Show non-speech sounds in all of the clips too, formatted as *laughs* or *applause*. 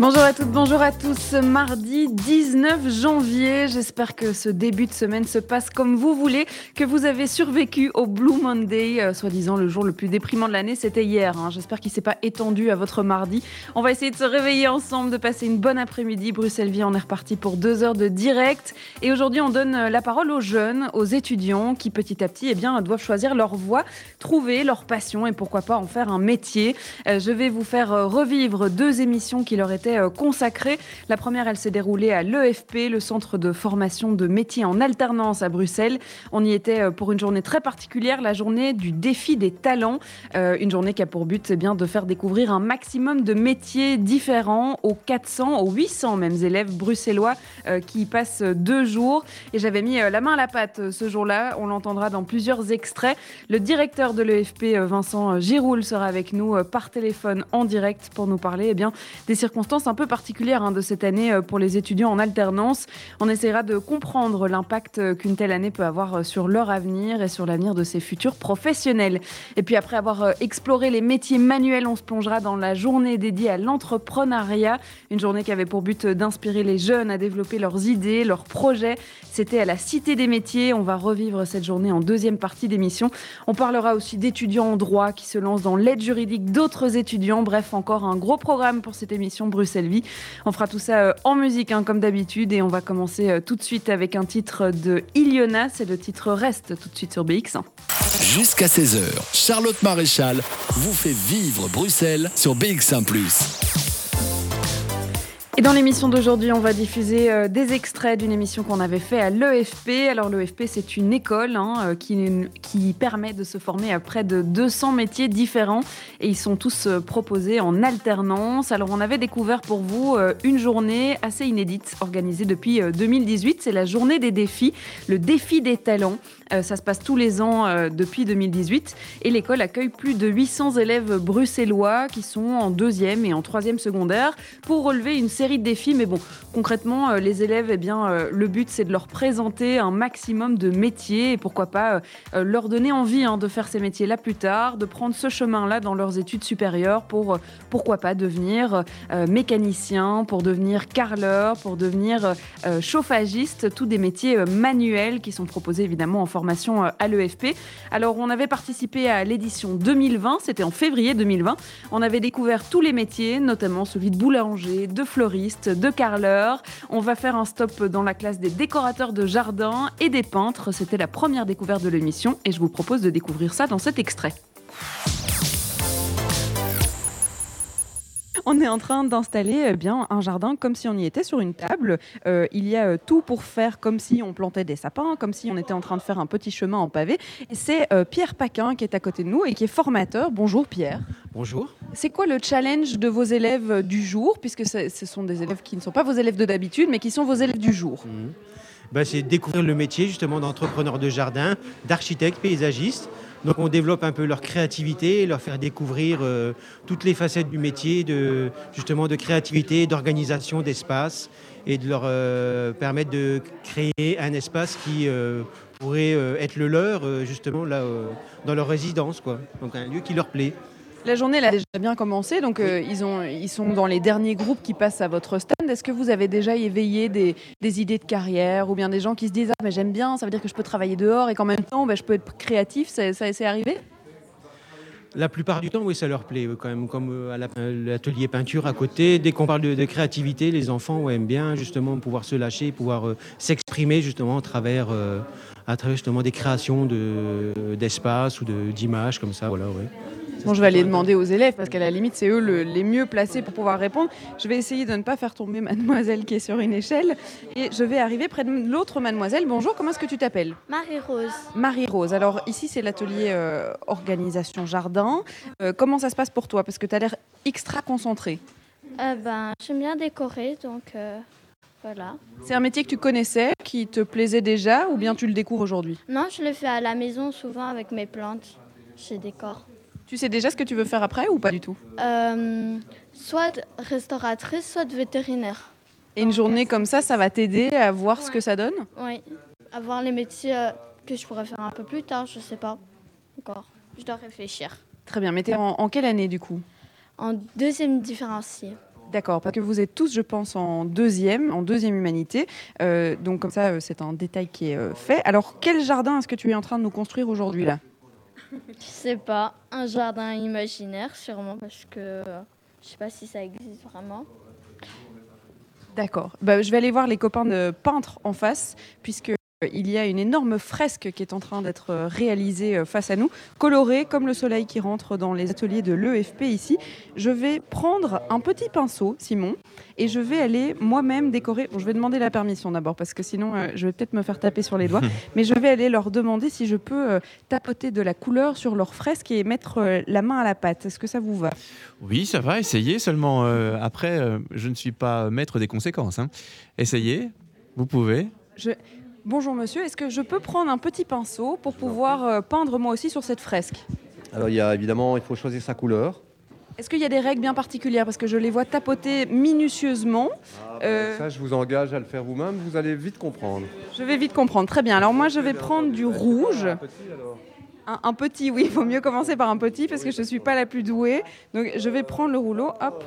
Bonjour à toutes, bonjour à tous. Mardi 19 janvier, j'espère que ce début de semaine se passe comme vous voulez, que vous avez survécu au Blue Monday, euh, soi-disant le jour le plus déprimant de l'année, c'était hier. Hein. J'espère qu'il s'est pas étendu à votre mardi. On va essayer de se réveiller ensemble, de passer une bonne après-midi. Bruxelles Vie, on est reparti pour deux heures de direct. Et aujourd'hui, on donne euh, la parole aux jeunes, aux étudiants qui petit à petit eh bien, doivent choisir leur voie, trouver leur passion et pourquoi pas en faire un métier. Euh, je vais vous faire revivre deux émissions qui leur étaient euh, consacrée. La première, elle s'est déroulée à l'EFP, le centre de formation de métiers en alternance à Bruxelles. On y était euh, pour une journée très particulière, la journée du défi des talents. Euh, une journée qui a pour but eh bien, de faire découvrir un maximum de métiers différents aux 400, aux 800 mêmes élèves bruxellois qui y passent deux jours. Et j'avais mis la main à la pâte ce jour-là. On l'entendra dans plusieurs extraits. Le directeur de l'EFP, Vincent Giroul, sera avec nous par téléphone en direct pour nous parler eh bien, des circonstances un peu particulière hein, de cette année euh, pour les étudiants en alternance. On essaiera de comprendre l'impact euh, qu'une telle année peut avoir euh, sur leur avenir et sur l'avenir de ces futurs professionnels. Et puis après avoir exploré les métiers manuels, on se plongera dans la journée dédiée à l'entrepreneuriat, une journée qui avait pour but d'inspirer les jeunes à développer leurs idées, leurs projets. C'était à la Cité des métiers. On va revivre cette journée en deuxième partie d'émission. On parlera aussi d'étudiants en droit qui se lancent dans l'aide juridique d'autres étudiants. Bref, encore un gros programme pour cette émission On fera tout ça euh, en musique, hein, comme d'habitude, et on va commencer euh, tout de suite avec un titre de Iliona. C'est le titre Reste tout de suite sur BX. Jusqu'à 16h, Charlotte Maréchal vous fait vivre Bruxelles sur BX1 ⁇ et dans l'émission d'aujourd'hui, on va diffuser euh, des extraits d'une émission qu'on avait fait à l'EFP. Alors l'EFP, c'est une école hein, euh, qui, permet de se former à près de 200 métiers différents et ils sont tous euh, proposés en alternance. Alors on avait découvert pour vous une journée assez inédite organisée depuis 2018. C'est la journée des défis, le défi des talents. Ça se passe tous les ans depuis 2018 et l'école accueille plus de 800 élèves bruxellois qui sont en deuxième et en troisième secondaire pour relever une série de défis, mais bon, concrètement, euh, les élèves, eh bien, euh, le but, c'est de leur présenter un maximum de métiers et pourquoi pas euh, leur donner envie hein, de faire ces métiers-là plus tard, de prendre ce chemin-là dans leurs études supérieures pour, pourquoi pas, devenir mécanicien, pour devenir carreleur, pour devenir chauffagiste, tous des métiers manuels qui sont proposés évidemment en formation à l'EFP. Alors, on avait participé à l'édition 2020, c'était en février 2020. On avait découvert tous les métiers, notamment celui de boulanger, de fleuriste, de carleurs. On va faire un stop dans la classe des décorateurs de jardin et des peintres. C'était la première découverte de l'émission et je vous propose de découvrir ça dans cet extrait. On est en train d'installer eh bien un jardin comme si on y était sur une table. Euh, il y a euh, tout pour faire comme si on plantait des sapins, comme si on était en train de faire un petit chemin en pavé. c'est euh, Pierre Paquin qui est à côté de nous et qui est formateur. Bonjour Pierre. Bonjour. C'est quoi le challenge de vos élèves du jour, puisque ce sont des élèves qui ne sont pas vos élèves de d'habitude, mais qui sont vos élèves du jour mmh. ben, C'est découvrir le métier justement d'entrepreneur de jardin, d'architecte, paysagiste. Donc on développe un peu leur créativité, leur faire découvrir euh, toutes les facettes du métier, de, justement de créativité, d'organisation d'espace, et de leur euh, permettre de créer un espace qui euh, pourrait être le leur, justement, là, dans leur résidence. Quoi. Donc un lieu qui leur plaît. La journée elle a déjà bien commencé, donc euh, ils, ont, ils sont dans les derniers groupes qui passent à votre stand. Est-ce que vous avez déjà éveillé des, idées de carrière ou bien des gens qui se disent Ah, mais j'aime bien, ça veut dire que je peux travailler dehors et qu'en même temps, bah, je peux être créatif Ça, ça c'est arrivé? La plupart du temps, oui, ça leur plaît, quand même, comme euh, à l'atelier peinture à côté. Dès qu'on parle de, créativité, les enfants aiment bien justement pouvoir se lâcher, pouvoir euh, s'exprimer justement à travers, à travers justement des créations d'espaces ou d'images comme ça. Voilà, ouais. Bon, je vais aller demander aux élèves parce qu'à la limite, c'est eux les mieux placés pour pouvoir répondre. Je vais essayer de ne pas faire tomber mademoiselle qui est sur une échelle et je vais arriver près de l'autre mademoiselle. Bonjour, comment est-ce que tu t'appelles? Marie-Rose. Marie-Rose. Alors ici, c'est l'atelier euh, organisation jardin. Euh, comment ça se passe pour toi? Parce que tu as l'air extra concentré. Euh, ben, J'aime bien décorer, donc voilà. C'est un métier que tu connaissais, qui te plaisait déjà ou bien tu le découvres aujourd'hui? Non, je le fais à la maison souvent avec mes plantes. Je décore. Tu sais déjà ce que tu veux faire après ou pas du tout? Euh, soit restauratrice, soit vétérinaire. Et une journée comme ça, ça va t'aider à voir ce que ça donne? Oui. Avoir les métiers euh, que je pourrais faire un peu plus tard, je sais pas encore. Je dois réfléchir. Très bien, mais t'es en, en quelle année du coup? En deuxième différencié. D'accord, parce que vous êtes tous, je pense, en deuxième, en deuxième humanité. Euh, donc comme ça, c'est un détail qui est fait. Alors, quel jardin est-ce que tu es en train de nous construire aujourd'hui là? Je sais pas. Un jardin imaginaire, sûrement, parce que je sais pas si ça existe vraiment. D'accord. Bah, je vais aller voir les copains de peintres en face, puisque il y a une énorme fresque qui est en train d'être euh, réalisée euh, face à nous, colorée comme le soleil qui rentre dans les ateliers de l'EFP ici. Je vais prendre un petit pinceau, Simon, et je vais aller moi-même décorer. Bon, je vais demander la permission d'abord, parce que sinon euh, je vais peut-être me faire taper sur les doigts, *laughs* mais je vais aller leur demander si je peux euh, tapoter de la couleur sur leur fresque et mettre euh, la main à la pâte. Est-ce que ça vous va? Oui, ça va, essayez seulement. après, je ne suis pas maître des conséquences. hein. Essayez, vous pouvez. Bonjour monsieur, est-ce que je peux prendre un petit pinceau pour pouvoir euh, peindre moi aussi sur cette fresque? Alors il y a évidemment, il faut choisir sa couleur. Est-ce qu'il y a des règles bien particulières? Parce que je les vois tapoter minutieusement. Euh. Ça, je vous engage à le faire vous-même, vous allez vite comprendre. Je vais vite comprendre. Très bien. Alors moi, je vais prendre du rouge. Un petit, alors. Un, un petit, oui, il vaut mieux commencer par un petit parce que je ne suis pas la plus douée. Donc je vais prendre le rouleau. Hop.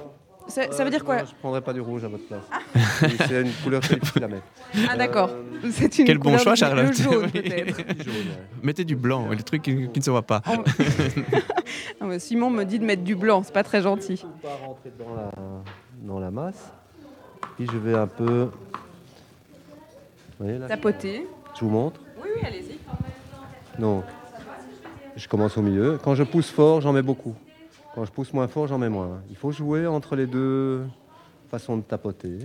Ça, ça veut dire quoi Non, Je ne prendrai pas du rouge à votre place. Oui, C'est une couleur très difficile à mettre. Ah d'accord. Euh, C'est une Quel bon choix, Charlotte. Le jaune. *laughs* Mettez du blanc, le truc qui, qui ne se voit pas. En- *laughs* Non, mais Simon me dit de mettre du blanc, c'est pas très gentil. Il faut pas rentrer dans la, dans la masse. Puis je vais un peu. Vous voyez là Tapoter. Je vous montre. Oui, oui, allez-y. Donc, je commence au milieu. Quand je pousse fort, j'en mets beaucoup. Quand je pousse moins fort, j'en mets moins. Il faut jouer entre les deux façons de tapoter.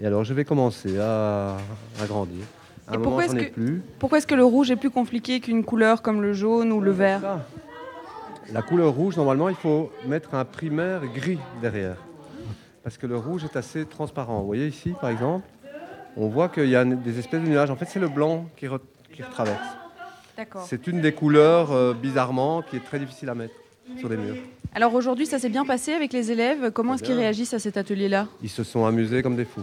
Et alors, je vais commencer à, à grandir. À Et un moment, pourquoi est-ce que- plus. Pourquoi est-ce que le rouge est plus compliqué qu'une couleur comme le jaune ou le vert Ça. La couleur rouge, normalement, il faut mettre un primaire gris derrière. Parce que le rouge est assez transparent. Vous voyez ici, par exemple, on voit qu'il y a des espèces de nuages. En fait, c'est le blanc qui, re- qui retraverse. D'accord. C'est une des couleurs, euh, bizarrement, qui est très difficile à mettre sur des murs. Alors aujourd'hui, ça s'est bien passé avec les élèves? Comment Très est-ce qu'ils réagissent à cet atelier-là? Ils se sont amusés comme des fous.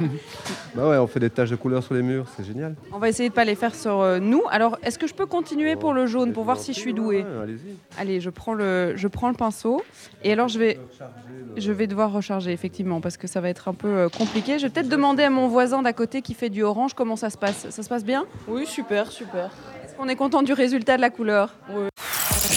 *laughs* bah ouais, on fait des taches de couleur sur les murs, c'est génial. On va essayer de pas les faire sur euh, nous. Alors, est-ce que je peux continuer pour le jaune pour voir si je suis douée? Ouais, Allez-y. Allez, je prends le, je prends le pinceau. Et alors, je vais, je vais devoir recharger effectivement parce que ça va être un peu euh, compliqué. Je vais peut-être demander à mon voisin d'à côté qui fait du orange comment ça se passe. Ça se passe bien? Oui, super, super. Est-ce qu'on est content du résultat de la couleur?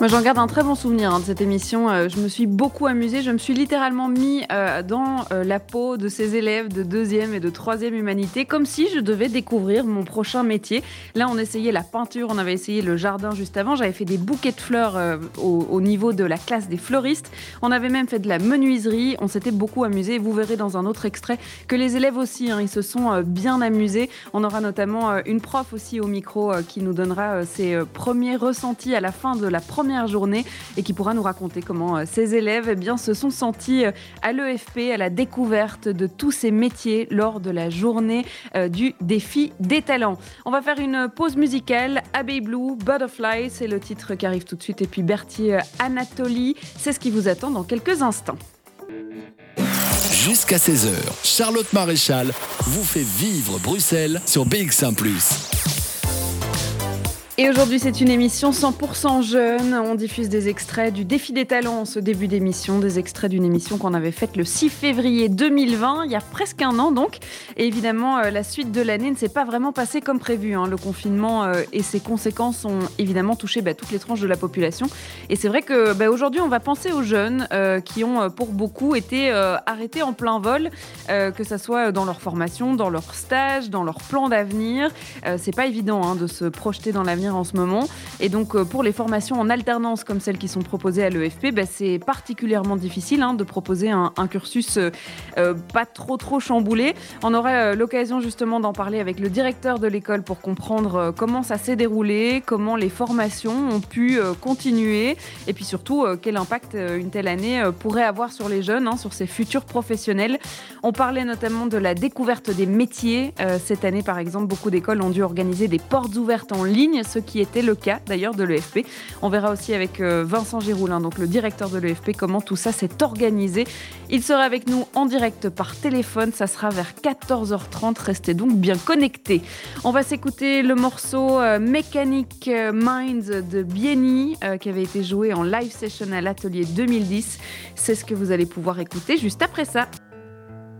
Moi, j'en garde un très bon souvenir hein, de cette émission. Euh, je me suis beaucoup amusée. Je me suis littéralement mis euh, dans euh, la peau de ces élèves de deuxième et de troisième humanité, comme si je devais découvrir mon prochain métier. Là, on essayait la peinture, on avait essayé le jardin juste avant. J'avais fait des bouquets de fleurs au, au niveau de la classe des fleuristes. On avait même fait de la menuiserie. On s'était beaucoup amusé. Vous verrez dans un autre extrait que les élèves aussi, hein, ils se sont bien amusés. On aura notamment une prof aussi au micro qui nous donnera ses premiers ressentis à la fin de la première journée et qui pourra nous raconter comment euh, ses élèves eh bien, se sont sentis euh, à l'EFP, à la découverte de tous ces métiers lors de la journée euh, du défi des talents. On va faire une pause musicale. Abbey Blue, Butterfly, c'est le titre qui arrive tout de suite. Et puis Berthier Anatolie, c'est ce qui vous attend dans quelques instants. Jusqu'à 16h, Charlotte Maréchal vous fait vivre Bruxelles sur BX1 ⁇ Et aujourd'hui, c'est une émission 100% jeune. On diffuse des extraits du Défi des talents en ce début d'émission, des extraits d'une émission qu'on avait faite le 6 février 2020, il y a presque un an donc. Et évidemment, euh, la suite de l'année ne s'est pas vraiment passée comme prévu. hein. Le confinement euh, et ses conséquences ont évidemment touché bah, toutes les tranches de la population. Et c'est vrai que bah, aujourd'hui, on va penser aux jeunes euh, qui ont pour beaucoup été arrêtés en plein vol, que ce soit dans leur formation, dans leur stage, dans leur plan d'avenir. C'est pas évident hein, de se projeter dans l'avenir en ce moment. Et donc euh, pour les formations en alternance comme celles qui sont proposées à l'EFP, bah, c'est particulièrement difficile hein, de proposer un, cursus euh, euh, pas trop trop chamboulé. On aura euh, l'occasion justement d'en parler avec le directeur de l'école pour comprendre comment ça s'est déroulé, comment les formations ont pu continuer et puis surtout quel impact une telle année pourrait avoir sur les jeunes, hein, sur ces futurs professionnels. On parlait notamment de la découverte des métiers. Cette année, par exemple, beaucoup d'écoles ont dû organiser des portes ouvertes en ligne, qui était le cas d'ailleurs de l'EFP. On verra aussi avec euh, Vincent Giroulin, donc le directeur de l'EFP, comment tout ça s'est organisé. Il sera avec nous en direct par téléphone. Ça sera vers 14h30. Restez donc bien connectés. On va s'écouter le morceau euh, Mechanic Minds de Bieni euh, qui avait été joué en live session à l'atelier 2010. C'est ce que vous allez pouvoir écouter juste après ça.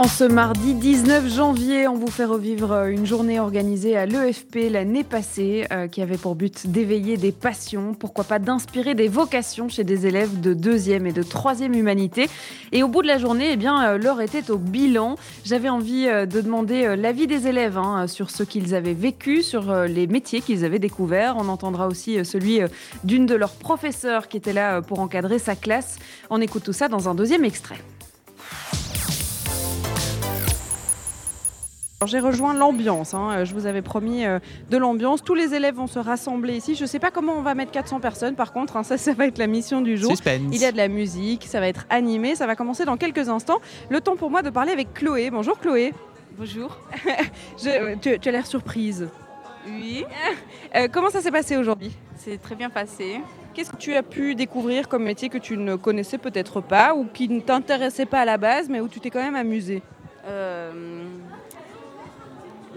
En ce mardi 19 janvier, on vous fait revivre euh, une journée organisée à l'EFP l'année passée euh, qui avait pour but d'éveiller des passions, pourquoi pas d'inspirer des vocations chez des élèves de deuxième et de troisième humanité. Et au bout de la journée, eh bien, euh, l'heure était au bilan. J'avais envie de demander l'avis des élèves hein, sur ce qu'ils avaient vécu, sur les métiers qu'ils avaient découverts. On entendra aussi celui d'une de leurs professeurs qui était là pour encadrer sa classe. On écoute tout ça dans un deuxième extrait. J'ai rejoint l'ambiance, hein. Euh, je vous avais promis euh, de l'ambiance. Tous les élèves vont se rassembler ici. Je ne sais pas comment on va mettre 400 personnes par contre, hein. ça, ça va être la mission du jour. Suspense. Il y a de la musique, ça va être animé, ça va commencer dans quelques instants. Le temps pour moi de parler avec Chloé. Bonjour Chloé. Bonjour. *laughs* Je- tu, tu as l'air surprise. Oui, *laughs* Euh, comment ça s'est passé aujourd'hui? C'est très bien passé. Qu'est-ce que tu as pu découvrir comme métier que tu ne connaissais peut-être pas ou qui ne t'intéressait pas à la base mais où tu t'es quand même amusé Euh,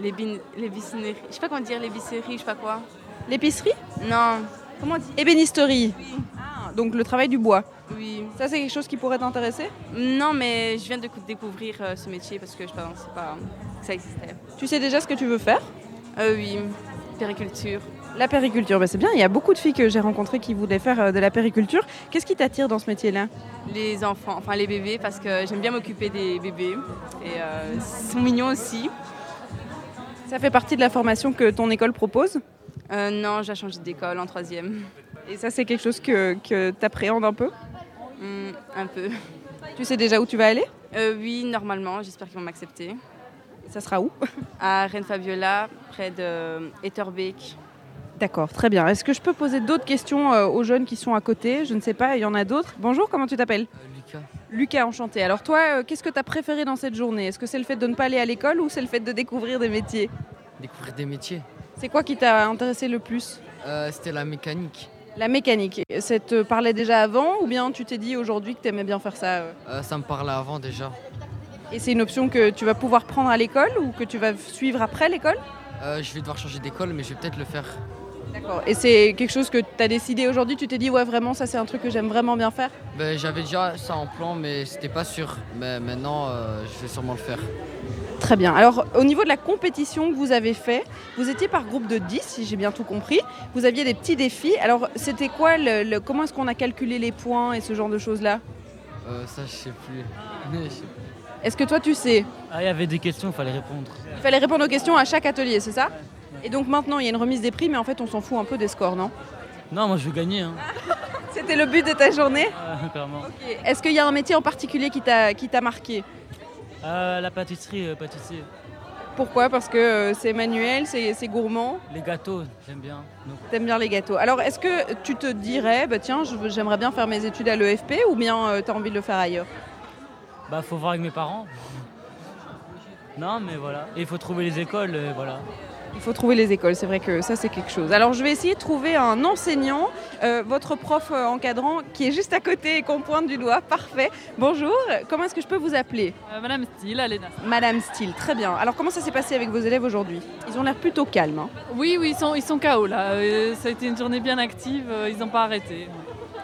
les, bin- les bicineries. Je sais pas comment dire, les bisseries, je sais pas quoi. L'épicerie? Non. Comment on dit Ébénisterie. Ah, donc le travail du bois. Oui. Ça c'est quelque chose qui pourrait t'intéresser? Non, mais je viens de cou- découvrir euh, ce métier parce que je pensais pas que ça existait. Tu sais déjà ce que tu veux faire? Euh, oui, périculture. La périculture, bah, c'est bien. Il y a beaucoup de filles que j'ai rencontrées qui voulaient faire euh, de la périculture. Qu'est-ce qui t'attire dans ce métier-là? Les enfants, enfin les bébés, parce que j'aime bien m'occuper des bébés. Et euh, ils sont mignons aussi. Ça fait partie de la formation que ton école propose Euh, non, j'ai changé d'école en troisième. Et ça, c'est quelque chose que, que tu appréhendes un peu Hmm, un peu. Tu sais déjà où tu vas aller Euh, oui, normalement, j'espère qu'ils vont m'accepter. Ça sera où À Reine Fabiola, près de Etterbeek. D'accord, très bien. Est-ce que je peux poser d'autres questions euh, aux jeunes qui sont à côté? Je ne sais pas, il y en a d'autres. Bonjour, comment tu t'appelles? Lucas, enchanté. Alors toi, euh, qu'est-ce que tu as préféré dans cette journée? Est-ce que c'est le fait de ne pas aller à l'école ou c'est le fait de découvrir des métiers? Découvrir des métiers. C'est quoi qui t'a intéressé le plus? Euh, C'était la mécanique. La mécanique. Ça te parlait déjà avant ou bien tu t'es dit aujourd'hui que tu aimais bien faire ça euh? Euh, ça me parlait avant déjà. Et c'est une option que tu vas pouvoir prendre à l'école ou que tu vas suivre après l'école? Euh, je vais devoir changer d'école, mais je vais peut-être le faire. D'accord. Et c'est quelque chose que tu as décidé aujourd'hui Tu t'es dit, ouais, vraiment, ça c'est un truc que j'aime vraiment bien faire? Ben, J'avais déjà ça en plan, mais c'était pas sûr. Mais maintenant, euh, je vais sûrement le faire. Très bien. Alors, au niveau de la compétition que vous avez fait, vous étiez par groupe de 10, si j'ai bien tout compris. Vous aviez des petits défis. Alors, c'était quoi le, le- Comment est-ce qu'on a calculé les points et ce genre de choses-là? Euh, ça, je sais plus. Je sais plus. Est-ce que toi, tu sais? Ah, il y avait des questions, il fallait répondre. Il fallait répondre aux questions à chaque atelier, c'est ça? Et donc maintenant, il y a une remise des prix, mais en fait, on s'en fout un peu des scores, non? Non, moi je veux gagner, hein. *laughs* C'était le but de ta journée? Ah, clairement. Est-ce qu'il y a un métier en particulier qui t'a marqué? Ah, la pâtisserie, euh, pâtissier. Pourquoi? Parce que euh, c'est manuel, c'est gourmand, Les gâteaux, j'aime bien. T'aimes bien les gâteaux. Alors, est-ce que tu te dirais, bah, tiens, j'aimerais bien faire mes études à l'EFP ou bien euh, t'as envie de le faire ailleurs? Bah, faut voir avec mes parents. Non, mais voilà. Et il faut trouver les écoles, euh, voilà. Il faut trouver les écoles, c'est vrai que ça c'est quelque chose. Alors je vais essayer de trouver un enseignant, euh, votre prof euh, encadrant qui est juste à côté et qu'on pointe du doigt. Parfait. Bonjour, comment est-ce que je peux vous appeler? Madame Steele, Alena. Madame Steele, très bien. Alors comment ça s'est passé avec vos élèves aujourd'hui? Ils ont l'air plutôt calmes. hein. Oui, oui, ils sont, ils sont KO là. Euh, ça a été une journée bien active, euh, ils n'ont pas arrêté.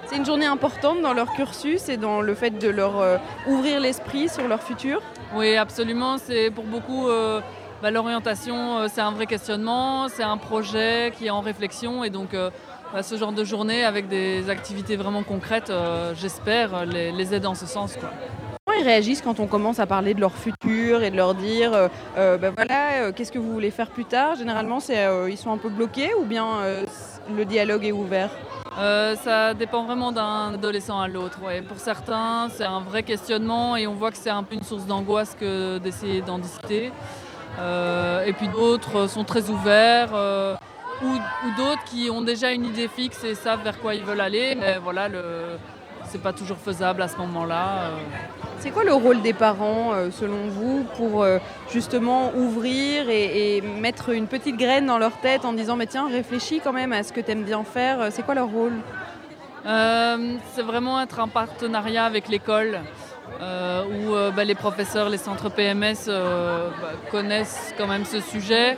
C'est une journée importante dans leur cursus et dans le fait de leur euh, ouvrir l'esprit sur leur futur? Oui, absolument. C'est pour beaucoup euh, bah, l'orientation, euh, c'est un vrai questionnement, c'est un projet qui est en réflexion et donc euh, bah, ce genre de journée avec des activités vraiment concrètes, euh, j'espère, les, les aide en ce sens. Quoi. Comment ils réagissent quand on commence à parler de leur futur et de leur dire euh, euh, ben voilà, euh, qu'est-ce que vous voulez faire plus tard? Généralement, c'est, ils sont un peu bloqués ou bien le dialogue est ouvert? Ça dépend vraiment d'un adolescent à l'autre. Ouais. Pour certains, c'est un vrai questionnement et on voit que c'est un peu une source d'angoisse que d'essayer d'en discuter. Et puis d'autres sont très ouverts ou, ou d'autres qui ont déjà une idée fixe et savent vers quoi ils veulent aller. Mais voilà, le, c'est pas toujours faisable à ce moment-là. Euh. C'est quoi le rôle des parents, euh, selon vous, pour euh, justement ouvrir et, mettre une petite graine dans leur tête en disant mais tiens, réfléchis quand même à ce que tu aimes bien faire. C'est quoi leur rôle? C'est vraiment être en partenariat avec l'école. Où bah, les professeurs, les centres PMS bah, connaissent quand même ce sujet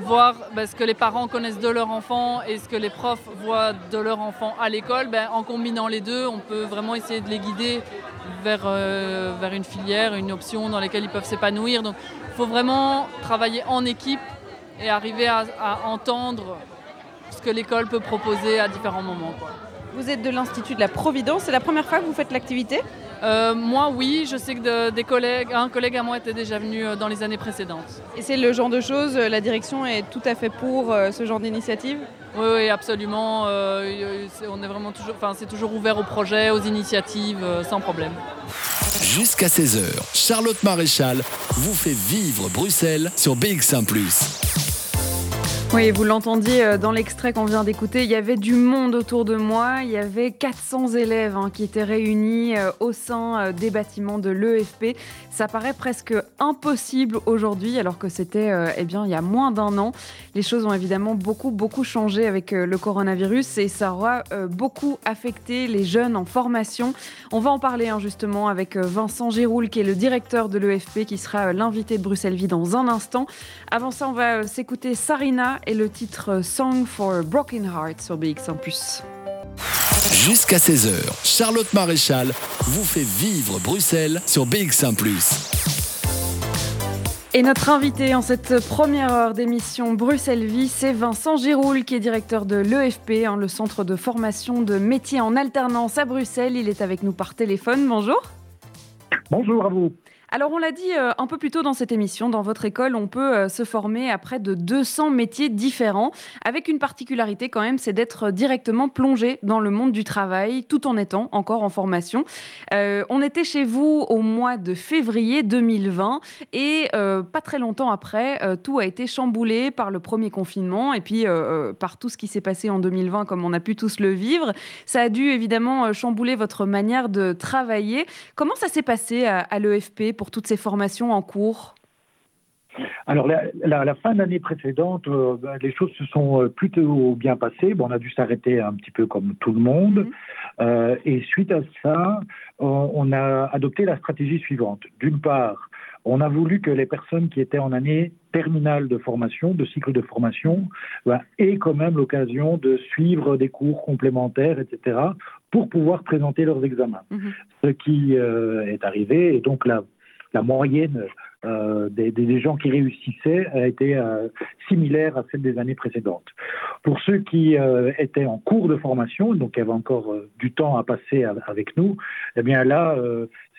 voir ben, ce que les parents connaissent de leur enfant et ce que les profs voient de leur enfant à l'école, en combinant les deux, on peut vraiment essayer de les guider vers, euh, vers une filière, une option dans laquelle ils peuvent s'épanouir. Donc il faut vraiment travailler en équipe et arriver à, entendre ce que l'école peut proposer à différents moments. Vous êtes de l'Institut de la Providence, c'est la première fois que vous faites l'activité? Euh, moi, oui, je sais que des collègues, un collègue à moi était déjà venu euh, dans les années précédentes. Et c'est le genre de choses, euh, la direction est tout à fait pour ce genre d'initiative? Oui, oui, absolument. on est vraiment toujours, enfin, c'est toujours ouvert aux projets, aux initiatives, sans problème. Jusqu'à 16h, Charlotte Maréchal vous fait vivre Bruxelles sur BX1 ⁇ oui, vous l'entendiez euh, dans l'extrait qu'on vient d'écouter, il y avait du monde autour de moi, il y avait 400 élèves hein, qui étaient réunis euh, au sein euh, des bâtiments de l'EFP. Ça paraît presque impossible aujourd'hui alors que c'était eh bien il y a moins d'un an. Les choses ont évidemment beaucoup beaucoup changé avec le coronavirus et ça aura beaucoup affecté les jeunes en formation. On va en parler hein, justement avec Vincent Giroul qui est le directeur de l'EFP qui sera l'invité de Bruxelles Vie dans un instant. Avant ça, on va s'écouter Sarina et le titre Song for a Broken Heart sur BX1 ⁇ Jusqu'à 16h, Charlotte Maréchal vous fait vivre Bruxelles sur BX1 ⁇ et notre invité en cette première heure d'émission Bruxelles Vie, c'est Vincent Giroul, qui est directeur de l'EFP, hein, le centre de formation de métiers en alternance à Bruxelles. Il est avec nous par téléphone. Bonjour. Bonjour à vous. Alors on l'a dit euh, un peu plus tôt dans cette émission, dans votre école, on peut euh, se former à près de 200 métiers différents, avec une particularité quand même, c'est d'être directement plongé dans le monde du travail, tout en étant encore en formation. Euh, on était chez vous au mois de février 2020 et pas très longtemps après, tout a été chamboulé par le premier confinement et puis par tout ce qui s'est passé en 2020, comme on a pu tous le vivre. Ça a dû évidemment chambouler votre manière de travailler. Comment ça s'est passé à, à l'EFP pour toutes ces formations en cours alors, la, la, fin de l'année précédente, euh, ben, les choses se sont euh, plutôt bien passées. Bon, on a dû s'arrêter un petit peu comme tout le monde. Mhm. Euh, et suite à ça, on, a adopté la stratégie suivante. D'une part, on a voulu que les personnes qui étaient en année terminale de formation, de cycle de formation, ben, aient quand même l'occasion de suivre des cours complémentaires, etc., pour pouvoir présenter leurs examens. Mhm. Ce qui est arrivé. Et donc, la la moyenne euh, des, des, gens qui réussissaient a été euh, similaire à celle des années précédentes. Pour ceux qui euh, étaient en cours de formation, donc qui avaient encore du temps à passer avec nous, eh bien là,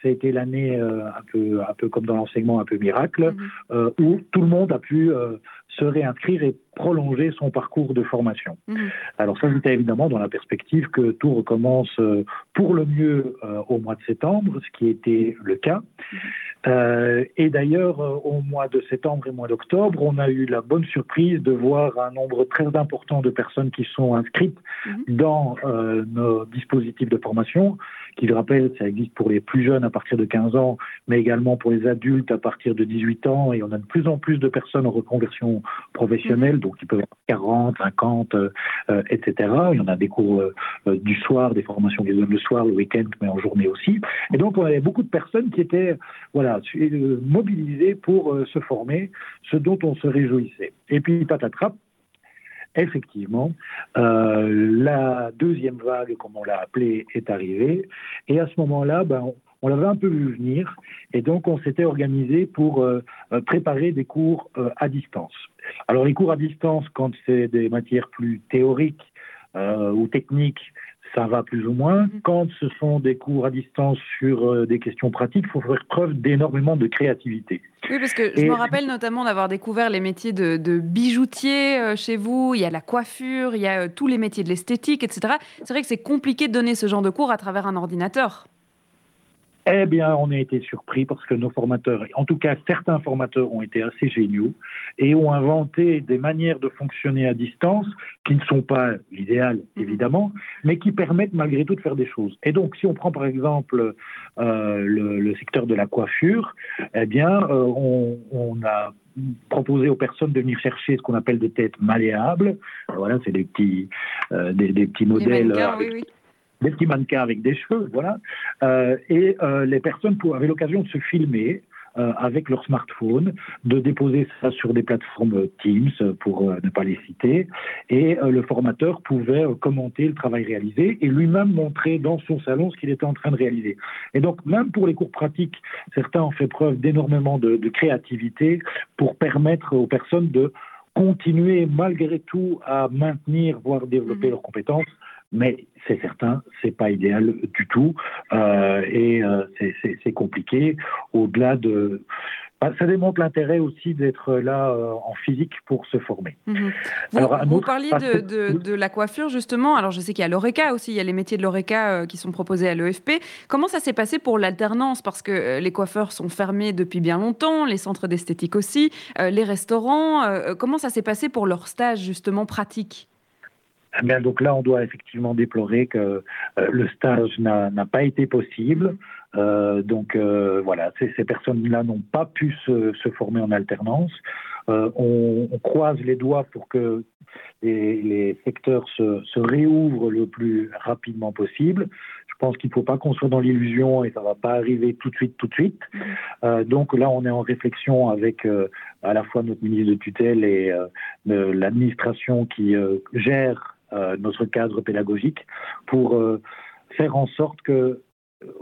ça a été l'année un peu, un peu comme dans l'enseignement, un peu miracle, mm-hmm. où tout le monde a pu se réinscrire et prolonger son parcours de formation. Mhm. Alors ça, c'était évidemment dans la perspective que tout recommence euh, pour le mieux euh, au mois de septembre, ce qui était le cas. Mhm. Euh, et d'ailleurs, au mois de septembre et mois d'octobre, on a eu la bonne surprise de voir un nombre très important de personnes qui sont inscrites mhm. dans nos dispositifs de formation, qui, je rappelle, ça existe pour les plus jeunes à partir de 15 ans, mais également pour les adultes à partir de 18 ans, et on a de plus en plus de personnes en reconversion professionnels, donc il peut avoir 40, 50, etc. Il y en a des cours euh, euh, du soir, des formations qui donnent le soir, le week-end, mais en journée aussi. Et donc on avait beaucoup de personnes qui étaient voilà, euh, mobilisées pour se former, ce dont on se réjouissait. Et puis patatras, effectivement, la deuxième vague, comme on l'a appelé, est arrivée. Et à ce moment-là, ben, on l'avait un peu vu venir, et donc on s'était organisé pour euh, euh, préparer des cours euh, à distance. Alors les cours à distance, quand c'est des matières plus théoriques ou techniques, ça va plus ou moins. Mhm. Quand ce sont des cours à distance sur des questions pratiques, il faut faire preuve d'énormément de créativité. Oui, parce que je Et- me rappelle notamment d'avoir découvert les métiers de, de bijoutier euh, chez vous. Il y a la coiffure, il y a euh, tous les métiers de l'esthétique, etc. C'est vrai que c'est compliqué de donner ce genre de cours à travers un ordinateur. Eh bien, on a été surpris parce que nos formateurs, en tout cas certains formateurs, ont été assez géniaux et ont inventé des manières de fonctionner à distance qui ne sont pas l'idéal, évidemment, mais qui permettent malgré tout de faire des choses. Et donc, si on prend par exemple euh, le, le secteur de la coiffure, eh bien, euh, on, on a proposé aux personnes de venir chercher ce qu'on appelle des têtes malléables. Voilà, c'est des petits, euh, des, des petits Les modèles. mannequins, avec- oui, oui. Des petits mannequins avec des cheveux, voilà. Euh, et euh, les personnes avaient l'occasion de se filmer euh, avec leur smartphone, de déposer ça sur des plateformes Teams, euh, pour euh, ne pas les citer, et euh, le formateur pouvait euh, commenter le travail réalisé et lui-même montrer dans son salon ce qu'il était en train de réaliser. Et donc, même pour les cours pratiques, certains ont fait preuve d'énormément de, de créativité pour permettre aux personnes de continuer malgré tout à maintenir, voire développer leurs compétences mais c'est certain, c'est pas idéal du tout euh, et euh, c'est- compliqué. Au-delà de, bah, ça démontre l'intérêt aussi d'être là euh, en physique pour se former. Mhm. Vous, Alors, vous autre parliez de, de- de la coiffure, justement. Alors, je sais qu'il y a l'ORECA aussi, il y a les métiers de l'ORECA qui sont proposés à l'EFP. Comment ça s'est passé pour l'alternance? Parce que les coiffeurs sont fermés depuis bien longtemps, les centres d'esthétique aussi, les restaurants. comment ça s'est passé pour leur stage, justement, pratique? Eh bien, donc là, on doit effectivement déplorer que euh, le stage n'a pas été possible. Euh, donc euh, voilà, ces, ces personnes-là n'ont pas pu se, se former en alternance. Euh, on, on croise les doigts pour que les, les secteurs se, se réouvrent le plus rapidement possible. Je pense qu'il ne faut pas qu'on soit dans l'illusion et ça ne va pas arriver tout de suite, tout de suite. Euh, donc là, on est en réflexion avec euh, à la fois notre ministre de tutelle et euh, l'administration qui euh, gère notre cadre pédagogique pour euh, faire en sorte que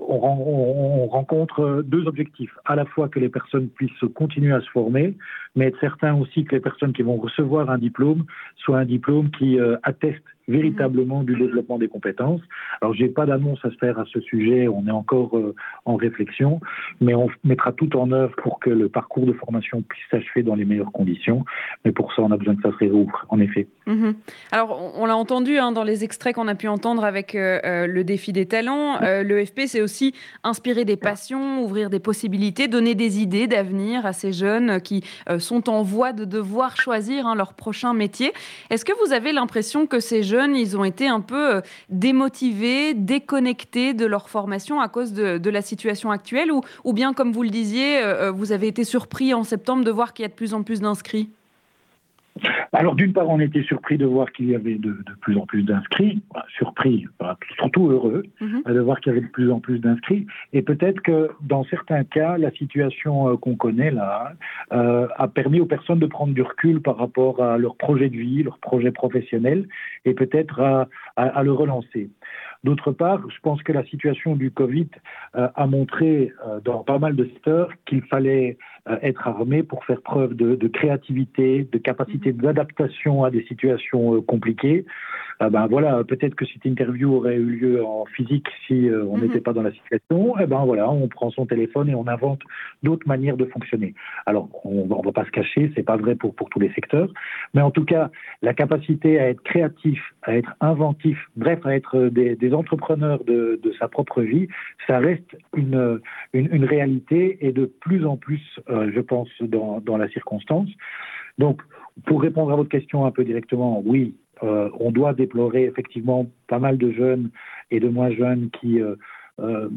on, ren- on- on rencontre deux objectifs. À la fois que les personnes puissent continuer à se former, mais être certain aussi que les personnes qui vont recevoir un diplôme soient un diplôme qui euh, atteste véritablement du développement des compétences. Alors, j'ai pas d'annonce à se faire à ce sujet, on est encore euh, en réflexion, mais on mettra tout en œuvre pour que le parcours de formation puisse s'achever dans les meilleures conditions. Mais pour ça, on a besoin que ça se réouvre, en effet. Mhm. Alors, on, on l'a entendu hein, dans les extraits qu'on a pu entendre avec euh, euh, le défi des talents. Euh, le FP, c'est aussi inspirer des passions, ouvrir des possibilités, donner des idées d'avenir à ces jeunes qui sont en voie de devoir choisir hein, leur prochain métier. Est-ce que vous avez l'impression que ces jeunes, ils ont été un peu euh, démotivés, déconnectés de leur formation à cause de, la situation actuelle ou, ou bien, comme vous le disiez, euh, euh, vous avez été surpris en septembre de voir qu'il y a de plus en plus d'inscrits? Alors, d'une part, on était surpris de voir qu'il y avait de, de plus en plus d'inscrits, Enfin, surpris, enfin, surtout heureux Mhm. de voir qu'il y avait de plus en plus d'inscrits. Et peut-être que dans certains cas, la situation euh, qu'on connaît là euh, a permis aux personnes de prendre du recul par rapport à leur projet de vie, leur projet professionnel, et peut-être à, à- à le relancer. D'autre part, je pense que la situation du Covid euh, a montré euh, dans pas mal de secteurs qu'il fallait être armé pour faire preuve de, de créativité, de capacité d'adaptation à des situations euh, compliquées. Euh, ben voilà, peut-être que cette interview aurait eu lieu en physique si euh, on Mhm. n'était pas dans la situation. Et ben voilà, on prend son téléphone et on invente d'autres manières de fonctionner. Alors, on ne va pas se cacher, c'est pas vrai pour, pour tous les secteurs, mais en tout cas, la capacité à être créatif, à être inventif, bref, à être euh, des, des entrepreneurs de, de sa propre vie, ça reste une, une, une réalité et de plus en plus, euh, je pense, dans, dans la circonstance. Donc, pour répondre à votre question un peu directement, oui, euh, on doit déplorer effectivement pas mal de jeunes et de moins jeunes qui euh, euh,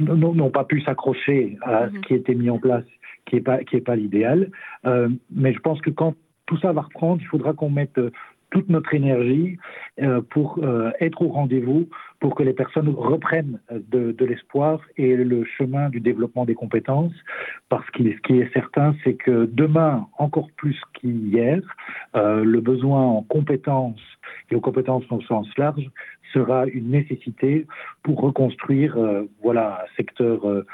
n'ont pas pu s'accrocher à ce qui était mis en place, qui n'est pas, qui est pas l'idéal. Euh, mais je pense que quand tout ça va reprendre, il faudra qu'on mette euh, toute notre énergie euh, pour euh, être au rendez-vous, pour que les personnes reprennent euh, de, de l'espoir et le chemin du développement des compétences. Parce que ce qui est certain, c'est que demain, encore plus qu'hier, euh, le besoin en compétences et aux compétences au sens large sera une nécessité pour reconstruire euh, voilà, un secteur euh,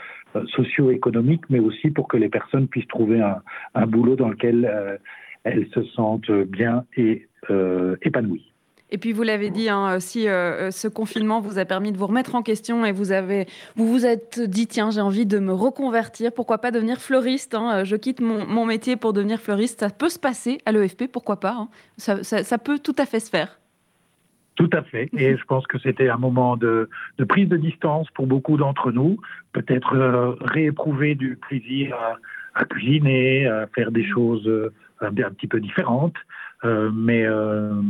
socio-économique, mais aussi pour que les personnes puissent trouver un, un boulot dans lequel elles se sentent bien et euh, épanouies. Et puis vous l'avez dit, hein, si euh, ce confinement vous a permis de vous remettre en question et vous avez, vous vous êtes dit tiens j'ai envie de me reconvertir, pourquoi pas devenir fleuriste hein, Je quitte mon, métier pour devenir fleuriste. Ça peut se passer à l'EFP, pourquoi pas hein. ça, peut tout à fait se faire. Tout à fait. Et je pense que c'était un moment de, prise de distance pour beaucoup d'entre nous. Peut-être euh, rééprouver du plaisir à, cuisiner, à faire des choses euh, un petit peu différentes. Euh, euh,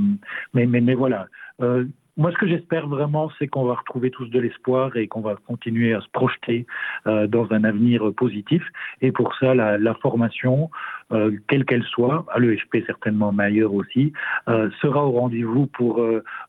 mais, mais, mais, voilà. Euh, moi, ce que j'espère vraiment, c'est qu'on va retrouver tous de l'espoir et qu'on va continuer à se projeter dans un avenir positif. Et pour ça, la, formation, quelle qu'elle soit, à l'EFP certainement, mais ailleurs aussi, sera au rendez-vous pour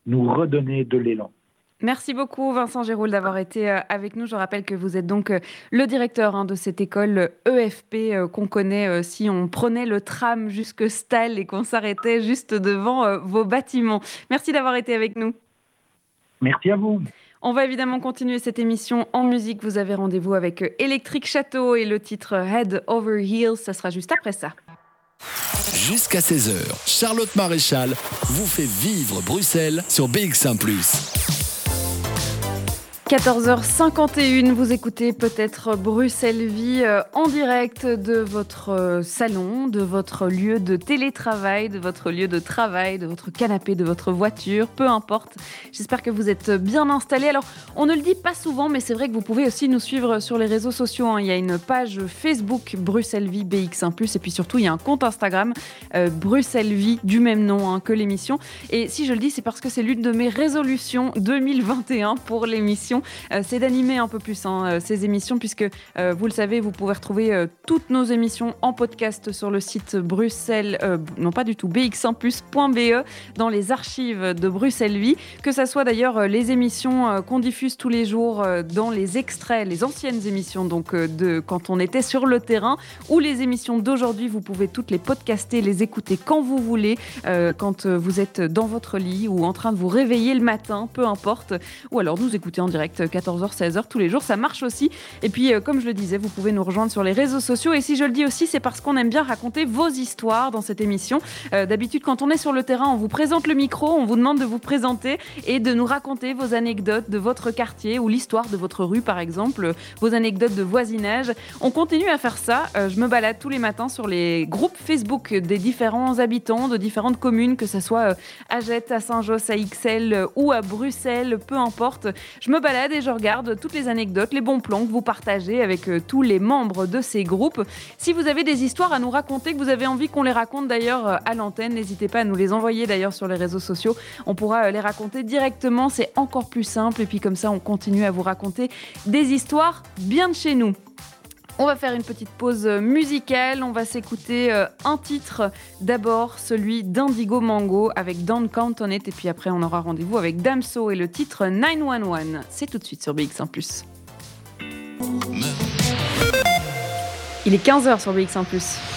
nous redonner de l'élan. Merci beaucoup Vincent Géroul d'avoir été euh, avec nous. Je rappelle que vous êtes donc euh, le directeur hein, de cette école EFP euh, qu'on connaît si on prenait le tram jusque Stal et qu'on s'arrêtait juste devant vos bâtiments. Merci d'avoir été avec nous. Merci à vous. On va évidemment continuer cette émission en musique. Vous avez rendez-vous avec Electric Château et le titre Head Over Heels. Ça sera juste après ça. Jusqu'à 16h, Charlotte Maréchal vous fait vivre Bruxelles sur BX1 ⁇ 14h51, vous écoutez peut-être Bruxelles Vie euh, en direct de votre euh, salon, de votre lieu de télétravail, de votre lieu de travail, de votre canapé, de votre voiture, peu importe. J'espère que vous êtes bien installés. Alors, on ne le dit pas souvent, mais c'est vrai que vous pouvez aussi nous suivre sur les réseaux sociaux. Hein. Il y a une page Facebook Bruxelles Vie BX1+, et puis surtout, il y a un compte Instagram euh, Bruxelles Vie du même nom hein, que l'émission. Et si je le dis, c'est parce que c'est l'une de mes résolutions 2021 pour l'émission euh, c'est d'animer un peu plus hein, euh, ces émissions, puisque euh, vous le savez, vous pouvez retrouver toutes nos émissions en podcast sur le site Bruxelles, non pas du tout, bx1plus.be, dans les archives de Bruxelles Vie, que ce soit d'ailleurs les émissions qu'on diffuse tous les jours dans les extraits, les anciennes émissions, donc de quand on était sur le terrain, ou les émissions d'aujourd'hui, vous pouvez toutes les podcaster, les écouter quand vous voulez, quand vous êtes dans votre lit ou en train de vous réveiller le matin, peu importe, ou alors nous écouter en direct 14h, 16h tous les jours. Ça marche aussi. Et puis, euh, comme je le disais, vous pouvez nous rejoindre sur les réseaux sociaux. Et si je le dis aussi, c'est parce qu'on aime bien raconter vos histoires dans cette émission. Euh, d'habitude, quand on est sur le terrain, on vous présente le micro, on vous demande de vous présenter et de nous raconter vos anecdotes de votre quartier ou l'histoire de votre rue, par exemple, vos anecdotes de voisinage. On continue à faire ça. Euh, je me balade tous les matins sur les groupes Facebook des différents habitants de différentes communes, que ce soit à Jette, à Saint-Josse, à Ixelles ou à Bruxelles, peu importe. Je me balade et je regarde toutes les anecdotes, les bons plans que vous partagez avec euh, tous les membres de ces groupes. Si vous avez des histoires à nous raconter, que vous avez envie qu'on les raconte d'ailleurs euh, à l'antenne, n'hésitez pas à nous les envoyer d'ailleurs sur les réseaux sociaux. On pourra euh, les raconter directement, c'est encore plus simple. Et puis comme ça, on continue à vous raconter des histoires bien de chez nous. On va faire une petite pause musicale. On va s'écouter euh, un titre. D'abord, celui d'Indigo Mango avec Don't Count on It. Et puis après, on aura rendez-vous avec Damso et le titre 911. C'est tout de suite sur BX1. Il est 15h sur BX1.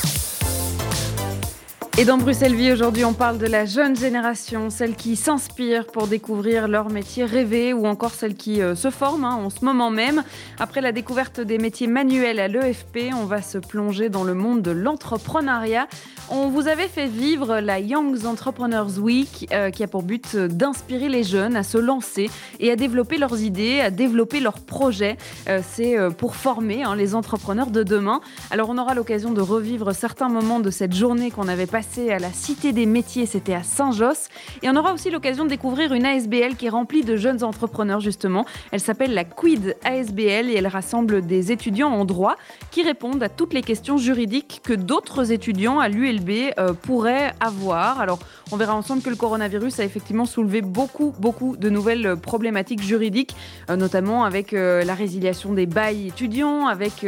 et dans Bruxelles Vie, aujourd'hui, on parle de la jeune génération, celle qui s'inspire pour découvrir leur métier rêvé ou encore celle qui euh, se forme hein, en ce moment même. Après la découverte des métiers manuels à l'EFP, on va se plonger dans le monde de l'entrepreneuriat. On vous avait fait vivre la Young Entrepreneurs Week euh, qui a pour but d'inspirer les jeunes à se lancer et à développer leurs idées, à développer leurs projets. Euh, c'est pour former hein, les entrepreneurs de demain. Alors on aura l'occasion de revivre certains moments de cette journée qu'on avait passée à la Cité des métiers, c'était à Saint-Josse. Et on aura aussi l'occasion de découvrir une ASBL qui est remplie de jeunes entrepreneurs justement. Elle s'appelle la Quid ASBL et elle rassemble des étudiants en droit qui répondent à toutes les questions juridiques que d'autres étudiants à l'ULB euh, pourraient avoir. Alors on verra ensemble que le coronavirus a effectivement soulevé beaucoup, beaucoup de nouvelles problématiques juridiques, euh, notamment avec euh, la résiliation des bails étudiants, avec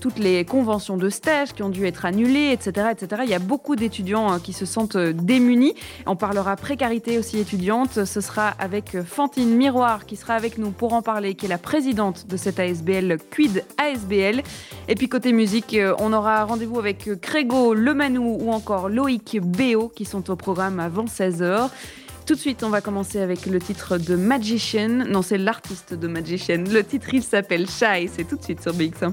toutes les conventions de stage qui ont dû être annulées, etc. etc. Il y a beaucoup d'étudiants euh, qui se sentent euh, démunis. On parlera précarité aussi étudiante. Ce sera avec euh, Fantine Miroir qui sera avec nous pour en parler, qui est la présidente de cette ASBL, Quid ASBL. Et puis côté musique, on aura rendez-vous avec Crégo Lemanou ou encore Loïc Béo qui sont au programme avant 16h. Tout de suite, on va commencer avec le titre de Magician. Non, c'est l'artiste de Magician. Le titre, il s'appelle Shy. C'est tout de suite sur BX1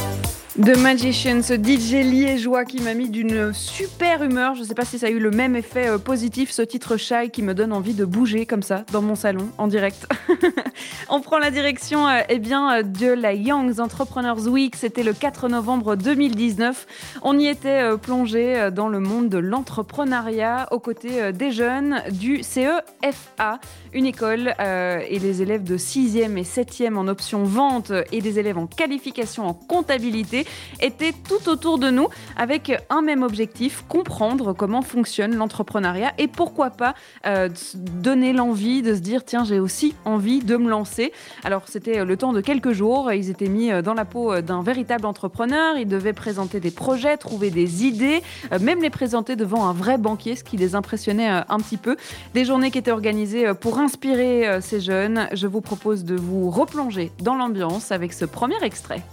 The Magician, ce DJ liégeois qui m'a mis d'une super humeur. Je ne sais pas si ça a eu le même effet euh, positif, ce titre Shy qui me donne envie de bouger comme ça dans mon salon en direct. *laughs* On prend la direction euh, eh bien, euh, de la Young's Entrepreneurs Week. C'était le 4 novembre 2019. On y était plongé dans le monde de l'entrepreneuriat aux côtés des jeunes du CEFA, une école et les élèves de 6e et 7e en option vente et des élèves en qualification en comptabilité étaient tout autour de nous avec un même objectif, comprendre comment fonctionne l'entrepreneuriat et pourquoi pas euh, donner l'envie de se dire tiens j'ai aussi envie de me lancer. Alors c'était le temps de quelques jours, ils étaient mis dans la peau d'un véritable entrepreneur, ils devaient présenter des projets, trouver des idées, euh, même les présenter devant un vrai banquier, ce qui les impressionnait euh, un petit peu. Des journées qui étaient organisées pour inspirer ces jeunes. Je vous propose de vous replonger dans l'ambiance avec ce premier extrait.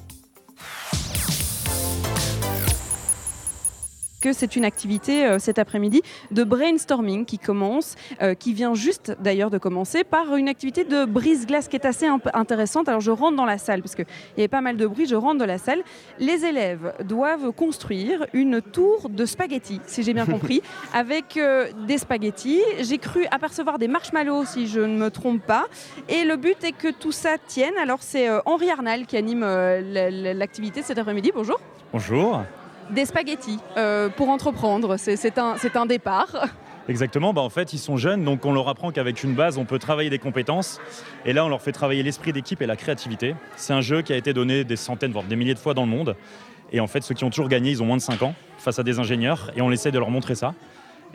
Que c'est une activité euh, cet après-midi de brainstorming qui commence, euh, qui vient juste d'ailleurs de commencer par une activité de brise-glace qui est assez intéressante. Alors je rentre dans la salle parce qu'il y avait pas mal de bruit, je rentre dans la salle. Les élèves doivent construire une tour de spaghettis, si j'ai bien *laughs* compris, avec euh, des spaghettis. J'ai cru apercevoir des marshmallows, si je ne me trompe pas. Et le but est que tout ça tienne. Alors c'est Henri Arnal qui anime l'activité cet après-midi. Bonjour. Bonjour des spaghettis euh, pour entreprendre. C'est un, départ. Exactement, bah en fait ils sont jeunes, donc on leur apprend qu'avec une base on peut travailler des compétences. Et là on leur fait travailler l'esprit d'équipe et la créativité. C'est un jeu qui a été donné des centaines, voire des milliers de fois dans le monde. Et en fait ceux qui ont toujours gagné, ils ont moins de 5 ans face à des ingénieurs et on essaie de leur montrer ça.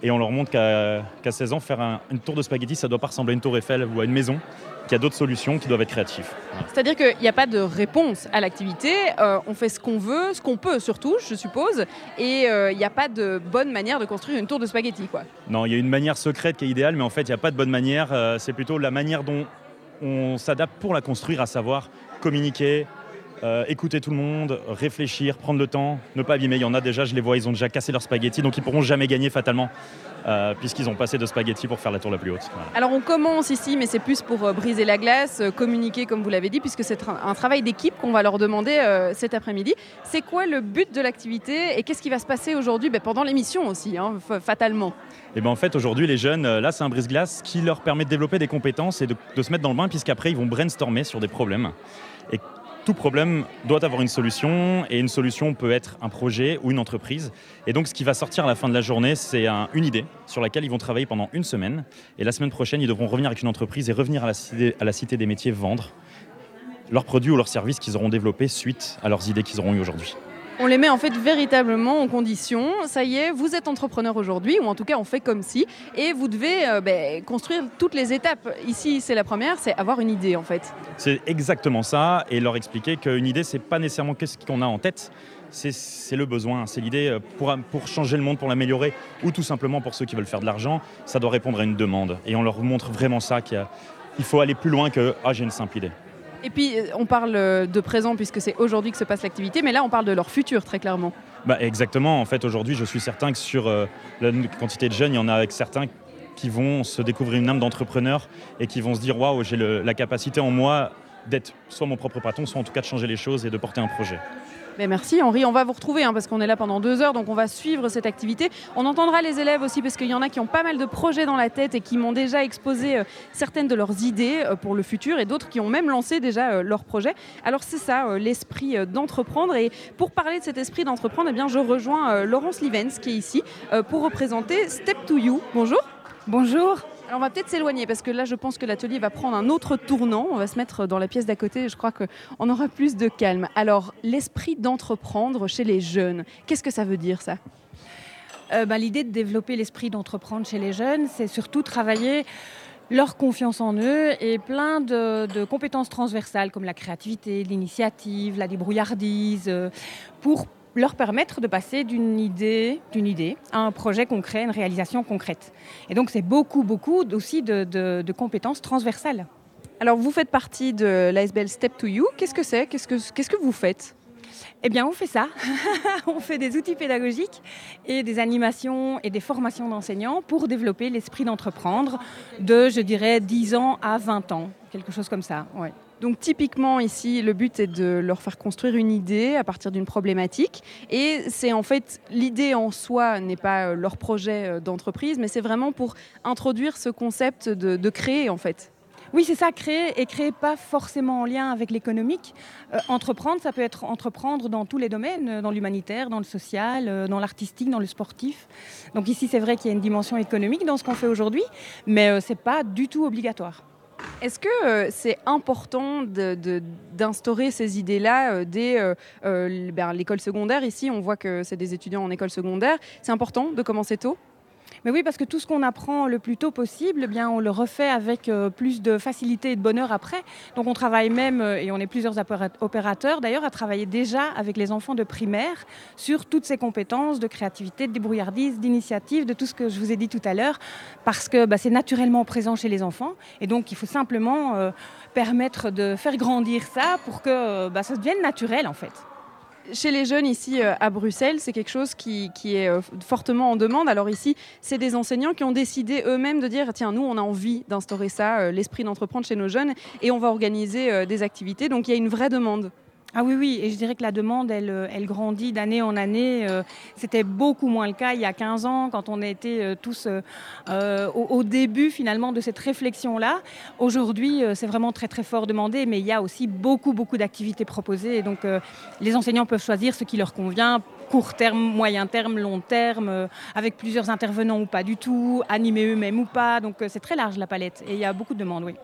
Et on leur montre qu'à 16 ans, faire une tour de spaghettis, ça ne doit pas ressembler à une tour Eiffel ou à une maison, qu'il y a d'autres solutions qui doivent être créatives. C'est-à-dire qu'il n'y a pas de réponse à l'activité, euh, on fait ce qu'on veut, ce qu'on peut surtout, je suppose, et euh, il n'y a pas de bonne manière de construire une tour de spaghettis. Quoi. Non, il y a une manière secrète qui est idéale, mais en fait, il n'y a pas de bonne manière, euh, c'est plutôt la manière dont on s'adapte pour la construire, à savoir communiquer, euh, écouter tout le monde, réfléchir, prendre le temps, ne pas abîmer. Il y en a déjà, je les vois, ils ont déjà cassé leurs spaghettis, donc ils pourront jamais gagner fatalement, euh, puisqu'ils ont passé de spaghettis pour faire la tour la plus haute. Alors on commence ici, mais c'est plus pour euh, briser la glace, communiquer comme vous l'avez dit, puisque c'est un travail d'équipe qu'on va leur demander cet après-midi. C'est quoi le but de l'activité et qu'est-ce qui va se passer aujourd'hui? Ben, pendant l'émission aussi, hein, fatalement et eh ben en fait aujourd'hui les jeunes, là c'est un brise-glace qui leur permet de développer des compétences et de, de se mettre dans le bain puisqu'après ils vont brainstormer sur des problèmes. Et tout problème doit avoir une solution et une solution peut être un projet ou une entreprise. Et donc ce qui va sortir à la fin de la journée, c'est une idée sur laquelle ils vont travailler pendant une semaine. Et la semaine prochaine, ils devront revenir avec une entreprise et revenir à la cité, à la cité des métiers vendre leurs produits ou leurs services qu'ils auront développés suite à leurs idées qu'ils auront eues aujourd'hui. On les met en fait véritablement en condition. Ça y est, vous êtes entrepreneur aujourd'hui, ou en tout cas on fait comme si, et vous devez euh, ben, construire toutes les étapes. Ici, c'est la première, c'est avoir une idée en fait. C'est exactement ça, et leur expliquer qu'une idée, c'est pas nécessairement qu'est-ce qu'on a en tête, c'est le besoin, c'est l'idée euh, pour, pour changer le monde, pour l'améliorer, ou tout simplement pour ceux qui veulent faire de l'argent, ça doit répondre à une demande. Et on leur montre vraiment ça, qu'il faut aller plus loin que ah, j'ai une simple idée. Et puis, euh, on parle euh, de présent puisque c'est aujourd'hui que se passe l'activité, mais là, on parle de leur futur très clairement. Bah, exactement. En fait, aujourd'hui, je suis certain que sur euh, la quantité de jeunes, il y en a avec certains qui vont se découvrir une âme d'entrepreneur et qui vont se dire waouh, j'ai la capacité en moi d'être soit mon propre patron, soit en tout cas de changer les choses et de porter un projet merci Henri, on va vous retrouver hein, parce qu'on est là pendant deux heures, donc on va suivre cette activité. On entendra les élèves aussi parce qu'il y en a qui ont pas mal de projets dans la tête et qui m'ont déjà exposé euh, certaines de leurs idées euh, pour le futur et d'autres qui ont même lancé déjà euh, leurs projets. Alors c'est ça, l'esprit d'entreprendre. Et pour parler de cet esprit d'entreprendre, eh bien, je rejoins Laurence Livens qui est ici pour représenter Step to You. Bonjour. Bonjour on va peut-être s'éloigner parce que là, je pense que l'atelier va prendre un autre tournant. On va se mettre dans la pièce d'à côté. Je crois qu'on aura plus de calme. Alors, l'esprit d'entreprendre chez les jeunes, qu'est-ce que ça veut dire ça? Euh, ben, L'idée de développer l'esprit d'entreprendre chez les jeunes, c'est surtout travailler leur confiance en eux et plein de, compétences transversales comme la créativité, l'initiative, la débrouillardise, euh, pour leur permettre de passer d'une idée, d'une idée à un projet concret, une réalisation concrète. Et donc c'est beaucoup, beaucoup aussi de, compétences transversales. Alors vous faites partie de l'ASBL Step to You. Qu'est-ce que c'est? Qu'est-ce que, qu'est-ce que vous faites? Eh bien, on fait ça. *laughs* on fait des outils pédagogiques et des animations et des formations d'enseignants pour développer l'esprit d'entreprendre de, je dirais, 10 ans à 20 ans, quelque chose comme ça. Ouais. Donc typiquement ici, le but est de leur faire construire une idée à partir d'une problématique. Et c'est en fait l'idée en soi n'est pas euh, leur projet euh, d'entreprise, mais c'est vraiment pour introduire ce concept de, créer en fait. Oui, c'est ça, créer et créer pas forcément en lien avec l'économique. Euh, entreprendre, ça peut être entreprendre dans tous les domaines, dans l'humanitaire, dans le social, dans l'artistique, dans le sportif. Donc ici, c'est vrai qu'il y a une dimension économique dans ce qu'on fait aujourd'hui, mais euh, c'est pas du tout obligatoire. Est-ce que euh, c'est important d'instaurer ces idées-là euh, dès euh, ben, l'école secondaire? Ici, on voit que c'est des étudiants en école secondaire. C'est important de commencer tôt? Mais oui, parce que tout ce qu'on apprend le plus tôt possible, eh bien, on le refait avec euh, plus de facilité et de bonheur après. Donc on travaille même, euh, et on est plusieurs opéra- opérateurs d'ailleurs, à travailler déjà avec les enfants de primaire sur toutes ces compétences de créativité, de débrouillardise, d'initiative, de tout ce que je vous ai dit tout à l'heure, parce que bah, c'est naturellement présent chez les enfants. Et donc il faut simplement euh, permettre de faire grandir ça pour que bah, ça devienne naturel en fait. Chez les jeunes ici euh, à Bruxelles, c'est quelque chose qui, est euh, fortement en demande. Alors ici, c'est des enseignants qui ont décidé eux-mêmes de dire, tiens, nous, on a envie d'instaurer ça, euh, l'esprit d'entreprendre chez nos jeunes, et on va organiser des activités. Donc il y a une vraie demande. Ah oui, oui, et je dirais que la demande, elle, euh, elle grandit d'année en année. Euh, C'était beaucoup moins le cas il y a 15 ans, quand on était euh, tous au, début finalement de cette réflexion-là. Aujourd'hui, c'est vraiment très très fort demandé, mais il y a aussi beaucoup beaucoup d'activités proposées. Et donc, les enseignants peuvent choisir ce qui leur convient, court terme, moyen terme, long terme, avec plusieurs intervenants ou pas du tout, animés eux-mêmes ou pas. Donc, c'est très large la palette, et il y a beaucoup de demandes, oui.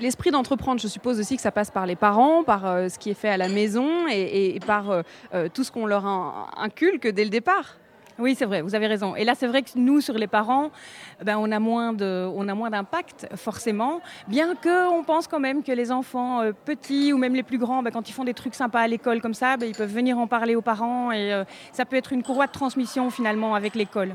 L'esprit d'entreprendre, je suppose aussi que ça passe par les parents, par euh, ce qui est fait à la maison et, par euh, euh, tout ce qu'on leur in- inculque dès le départ. Oui, c'est vrai, vous avez raison. Et là, c'est vrai que nous, sur les parents, ben, on a moins de, on a moins d'impact, forcément. Bien que on pense quand même que les enfants petits ou même les plus grands, ben, quand ils font des trucs sympas à l'école comme ça, ben, ils peuvent venir en parler aux parents et ça peut être une courroie de transmission finalement avec l'école.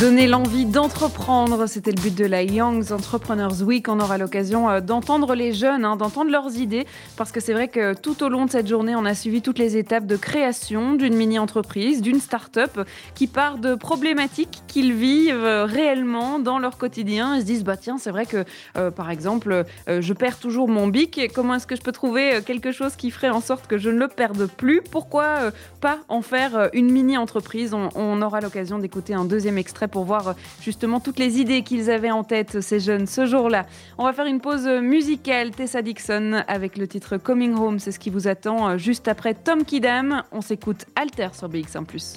Donner l'envie d'entreprendre, c'était le but de la Young Entrepreneurs Week. On aura l'occasion euh, d'entendre les jeunes, hein, d'entendre leurs idées, parce que c'est vrai que tout au long de cette journée, on a suivi toutes les étapes de création d'une mini-entreprise, d'une start-up, qui part de problématiques qu'ils vivent euh, réellement dans leur quotidien. Ils se disent, bah tiens, c'est vrai que, euh, par exemple, je perds toujours mon bic. Comment est-ce que je peux trouver quelque chose qui ferait en sorte que je ne le perde plus? Pourquoi pas en faire une mini-entreprise? On, on aura l'occasion d'écouter un deuxième extrait pour voir euh, justement toutes les idées qu'ils avaient en tête, ces jeunes, ce jour-là. On va faire une pause musicale, Tessa Dixon, avec le titre Coming Home. C'est ce qui vous attend euh, juste après Tom Kidam. On s'écoute Alter sur BX1 ⁇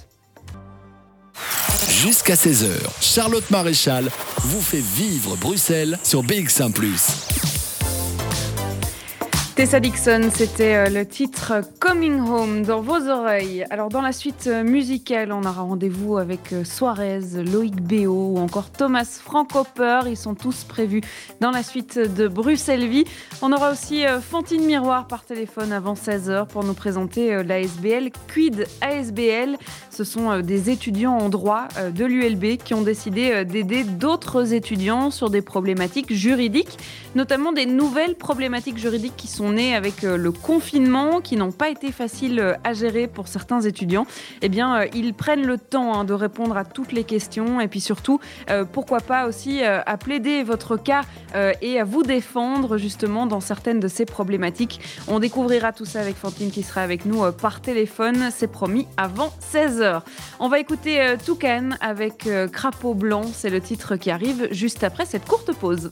Jusqu'à 16h, Charlotte Maréchal vous fait vivre Bruxelles sur BX1 ⁇ Tessa Dixon, c'était euh, le titre Coming Home dans vos oreilles. Alors dans la suite euh, musicale, on aura rendez-vous avec euh, Suarez, Loïc Béo ou encore Thomas Frankoper. Ils sont tous prévus dans la suite de Bruxelles Vie. On aura aussi Fantine Miroir par téléphone avant 16h pour nous présenter l'ASBL Quid ASBL. Ce sont des étudiants en droit de l'ULB qui ont décidé d'aider d'autres étudiants sur des problématiques juridiques, notamment des nouvelles problématiques juridiques qui sont nées avec euh, le confinement, qui n'ont pas été faciles euh, à gérer pour certains étudiants. Eh bien, euh, ils prennent le temps hein, de répondre à toutes les questions et puis surtout, pourquoi pas aussi à plaider votre cas et à vous défendre justement dans certaines de ces problématiques. On découvrira tout ça avec Fantine qui sera avec nous par téléphone, c'est promis, avant 16h. On va écouter Toucan avec Crapaud Blanc, c'est le titre qui arrive juste après cette courte pause.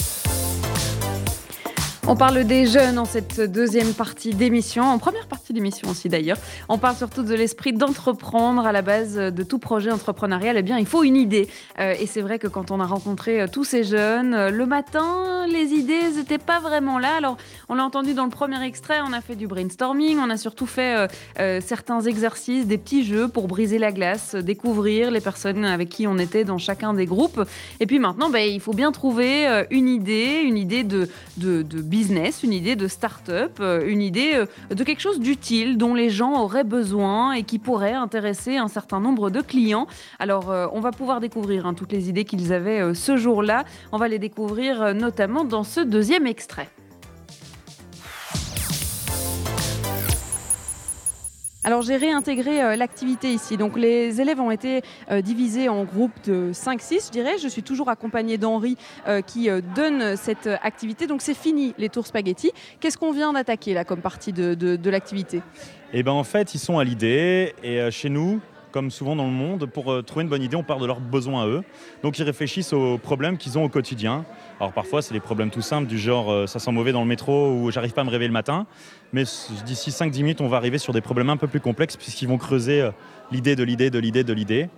On parle des jeunes en cette deuxième partie d'émission, en première partie d'émission aussi d'ailleurs. On parle surtout de l'esprit d'entreprendre à la base de tout projet entrepreneurial. Eh bien, il faut une idée. Euh, et c'est vrai que quand on a rencontré euh, tous ces jeunes, euh, le matin, les idées n'étaient pas vraiment là. Alors, on l'a entendu dans le premier extrait, on a fait du brainstorming, on a surtout fait certains exercices, des petits jeux pour briser la glace, découvrir les personnes avec qui on était dans chacun des groupes. Et puis maintenant, ben, il faut bien trouver une idée, une idée de, de, de business, une idée de start-up, euh, une idée euh, de quelque chose d'utile dont les gens auraient besoin et qui pourrait intéresser un certain nombre de clients. Alors, euh, on va pouvoir découvrir hein, toutes les idées qu'ils avaient ce jour-là. On va les découvrir notamment dans ce deuxième extrait. Alors j'ai réintégré euh, l'activité ici. Donc les élèves ont été euh, divisés en groupes de 5-6, je dirais. Je suis toujours accompagnée d'Henri euh, qui donne cette activité. Donc c'est fini les tours spaghetti. Qu'est-ce qu'on vient d'attaquer là comme partie de, de- l'activité? Et ben en fait, ils sont à l'idée et chez nous, comme souvent dans le monde, pour trouver une bonne idée, on part de leurs besoins à eux. Donc ils réfléchissent aux problèmes qu'ils ont au quotidien. Alors parfois, c'est des problèmes tout simples du genre ça sent mauvais dans le métro ou j'arrive pas à me réveiller le matin. Mais d'ici 5-10 minutes, on va arriver sur des problèmes un peu plus complexes puisqu'ils vont creuser euh, l'idée de l'idée de l'idée de l'idée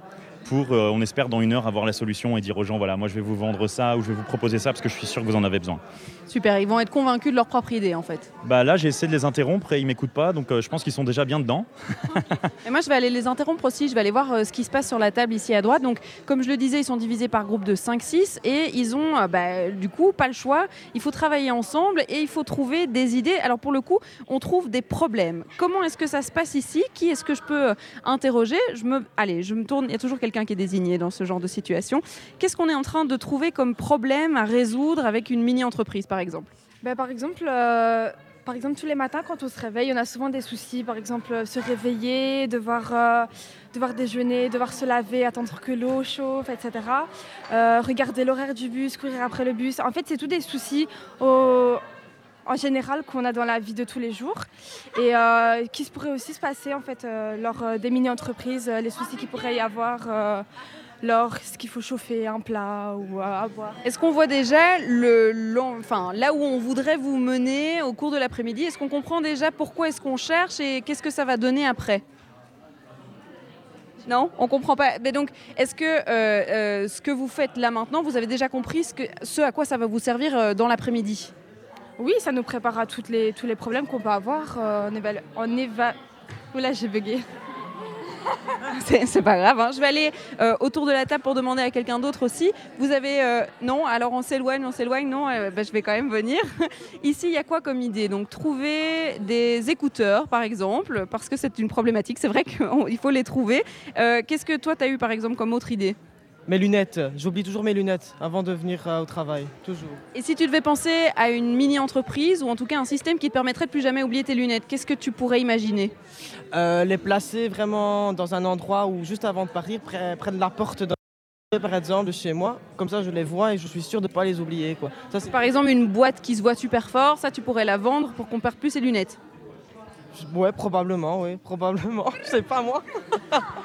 pour, euh, on espère, dans une heure avoir la solution et dire aux gens voilà, moi je vais vous vendre ça ou je vais vous proposer ça parce que je suis sûr que vous en avez besoin. Super, ils vont être convaincus de leur propre idée en fait. Bah là, j'ai essayé de les interrompre et ils m'écoutent pas, donc euh, je pense qu'ils sont déjà bien dedans. *laughs* Et moi, je vais aller les interrompre aussi. Je vais aller voir euh, ce qui se passe sur la table ici à droite. Donc, comme je le disais, ils sont divisés par groupe de 5-6 et ils ont, bah, du coup, pas le choix. Il faut travailler ensemble et il faut trouver des idées. Alors, pour le coup, on trouve des problèmes. Comment est-ce que ça se passe ici? Qui est-ce que je peux interroger? Je me... Allez, je me tourne. Il y a toujours quelqu'un qui est désigné dans ce genre de situation. Qu'est-ce qu'on est en train de trouver comme problème à résoudre avec une mini-entreprise, par exemple? Ben, par exemple, euh, par exemple, tous les matins, quand on se réveille, on a souvent des soucis. Par exemple, euh, se réveiller, devoir, euh, devoir déjeuner, devoir se laver, attendre que l'eau chauffe, etc. Regarder l'horaire du bus, courir après le bus. En fait, c'est tous des soucis en général qu'on a dans la vie de tous les jours et euh, qui pourrait aussi se passer en fait euh, lors euh, des mini-entreprises, euh, les soucis qu'il pourrait y avoir. euh, lorsqu'il faut chauffer un plat ou à boire. Est-ce qu'on voit déjà le, enfin, là où on voudrait vous mener au cours de l'après-midi Est-ce qu'on comprend déjà pourquoi est-ce qu'on cherche et qu'est-ce que ça va donner après? Non, on comprend pas. Mais donc, est-ce que ce que vous faites là maintenant, vous avez déjà compris ce, à quoi ça va vous servir dans l'après-midi? Oui, ça nous prépare à les, tous les problèmes qu'on peut avoir euh, en éva... Oula, j'ai bugué. *laughs* C'est pas grave. hein. Je vais aller euh, autour de la table pour demander à quelqu'un d'autre aussi. Vous avez euh, non Alors on s'éloigne, on s'éloigne. Non, bah, je vais quand même venir. *laughs* Ici, il y a quoi comme idée? Donc trouver des écouteurs, par exemple, parce que c'est une problématique. C'est vrai *laughs* qu'il faut les trouver. Qu'est-ce que toi, tu as eu, par exemple, comme autre idée? Mes lunettes, j'oublie toujours mes lunettes avant de venir euh, au travail, toujours. Et si tu devais penser à une mini-entreprise ou en tout cas un système qui te permettrait de plus jamais oublier tes lunettes, qu'est-ce que tu pourrais imaginer? Euh, les placer vraiment dans un endroit où juste avant de partir, près, près de la porte de par exemple de chez moi, comme ça je les vois et je suis sûr de ne pas les oublier. Quoi. Ça, c'est- Par exemple, une boîte qui se voit super fort, ça tu pourrais la vendre pour qu'on perde plus ses lunettes. Ouais, probablement, oui, probablement. *laughs* Je sais pas moi. *laughs*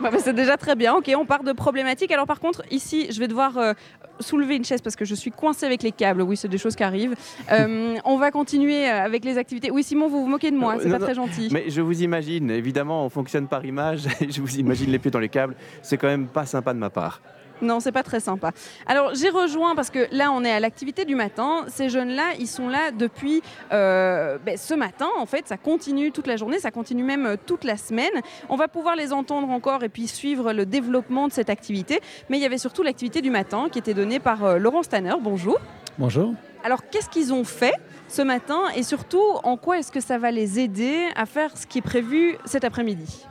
Bah, bah, c'est déjà très bien. Ok, on part de problématiques. Alors par contre, ici, je vais devoir euh, soulever une chaise parce que je suis coincée avec les câbles. Oui, c'est des choses qui arrivent. *laughs* Euh, on va continuer euh, avec les activités. Oui, Simon, vous vous moquez de moi. C'est pas non, très gentil. Mais je vous imagine, évidemment, on fonctionne par image. je vous imagine les pieds dans les câbles. C'est quand même pas sympa de ma part. Non, c'est pas très sympa. Alors, j'ai rejoint parce que là, on est à l'activité du matin. Ces jeunes-là, ils sont là depuis euh, ben, ce matin. En fait, ça continue toute la journée, ça continue même euh, toute la semaine. On va pouvoir les entendre encore et puis suivre le développement de cette activité. Mais il y avait surtout l'activité du matin qui était donnée par euh, Laurent Stanner. Bonjour. Bonjour. Alors, qu'est-ce qu'ils ont fait ce matin et surtout, en quoi est-ce que ça va les aider à faire ce qui est prévu cet après-midi?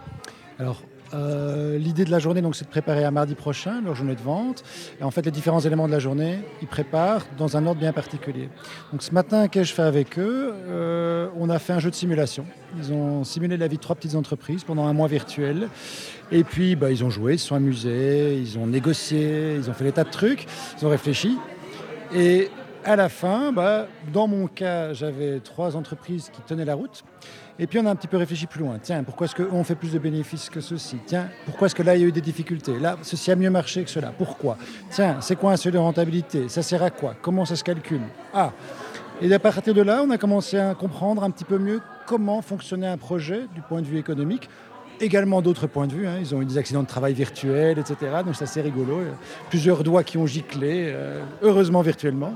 Alors, euh, l'idée de la journée, donc, c'est de préparer à mardi prochain leur journée de vente. Et en fait, les différents éléments de la journée, ils préparent dans un ordre bien particulier. Donc, ce matin, qu'ai-je fait avec eux? Euh, On a fait un jeu de simulation. Ils ont simulé la vie de trois petites entreprises pendant un mois virtuel. Et puis, bah, ils ont joué, ils se sont amusés, ils ont négocié, ils ont fait des tas de trucs, ils ont réfléchi. Et à la fin, bah, dans mon cas, j'avais trois entreprises qui tenaient la route. Et puis on a un petit peu réfléchi plus loin. Tiens, pourquoi est-ce qu'on fait plus de bénéfices que ceci Tiens, pourquoi est-ce que là il y a eu des difficultés? Là, ceci a mieux marché que cela. Pourquoi? Tiens, c'est quoi un seuil de rentabilité? Ça sert à quoi? Comment ça se calcule? Ah! Et à partir de là, on a commencé à comprendre un petit peu mieux comment fonctionnait un projet du point de vue économique également d'autres points de vue. hein. Ils ont eu des accidents de travail virtuels, etc. Donc c'est assez rigolo. A Plusieurs doigts qui ont giclé, euh, heureusement virtuellement.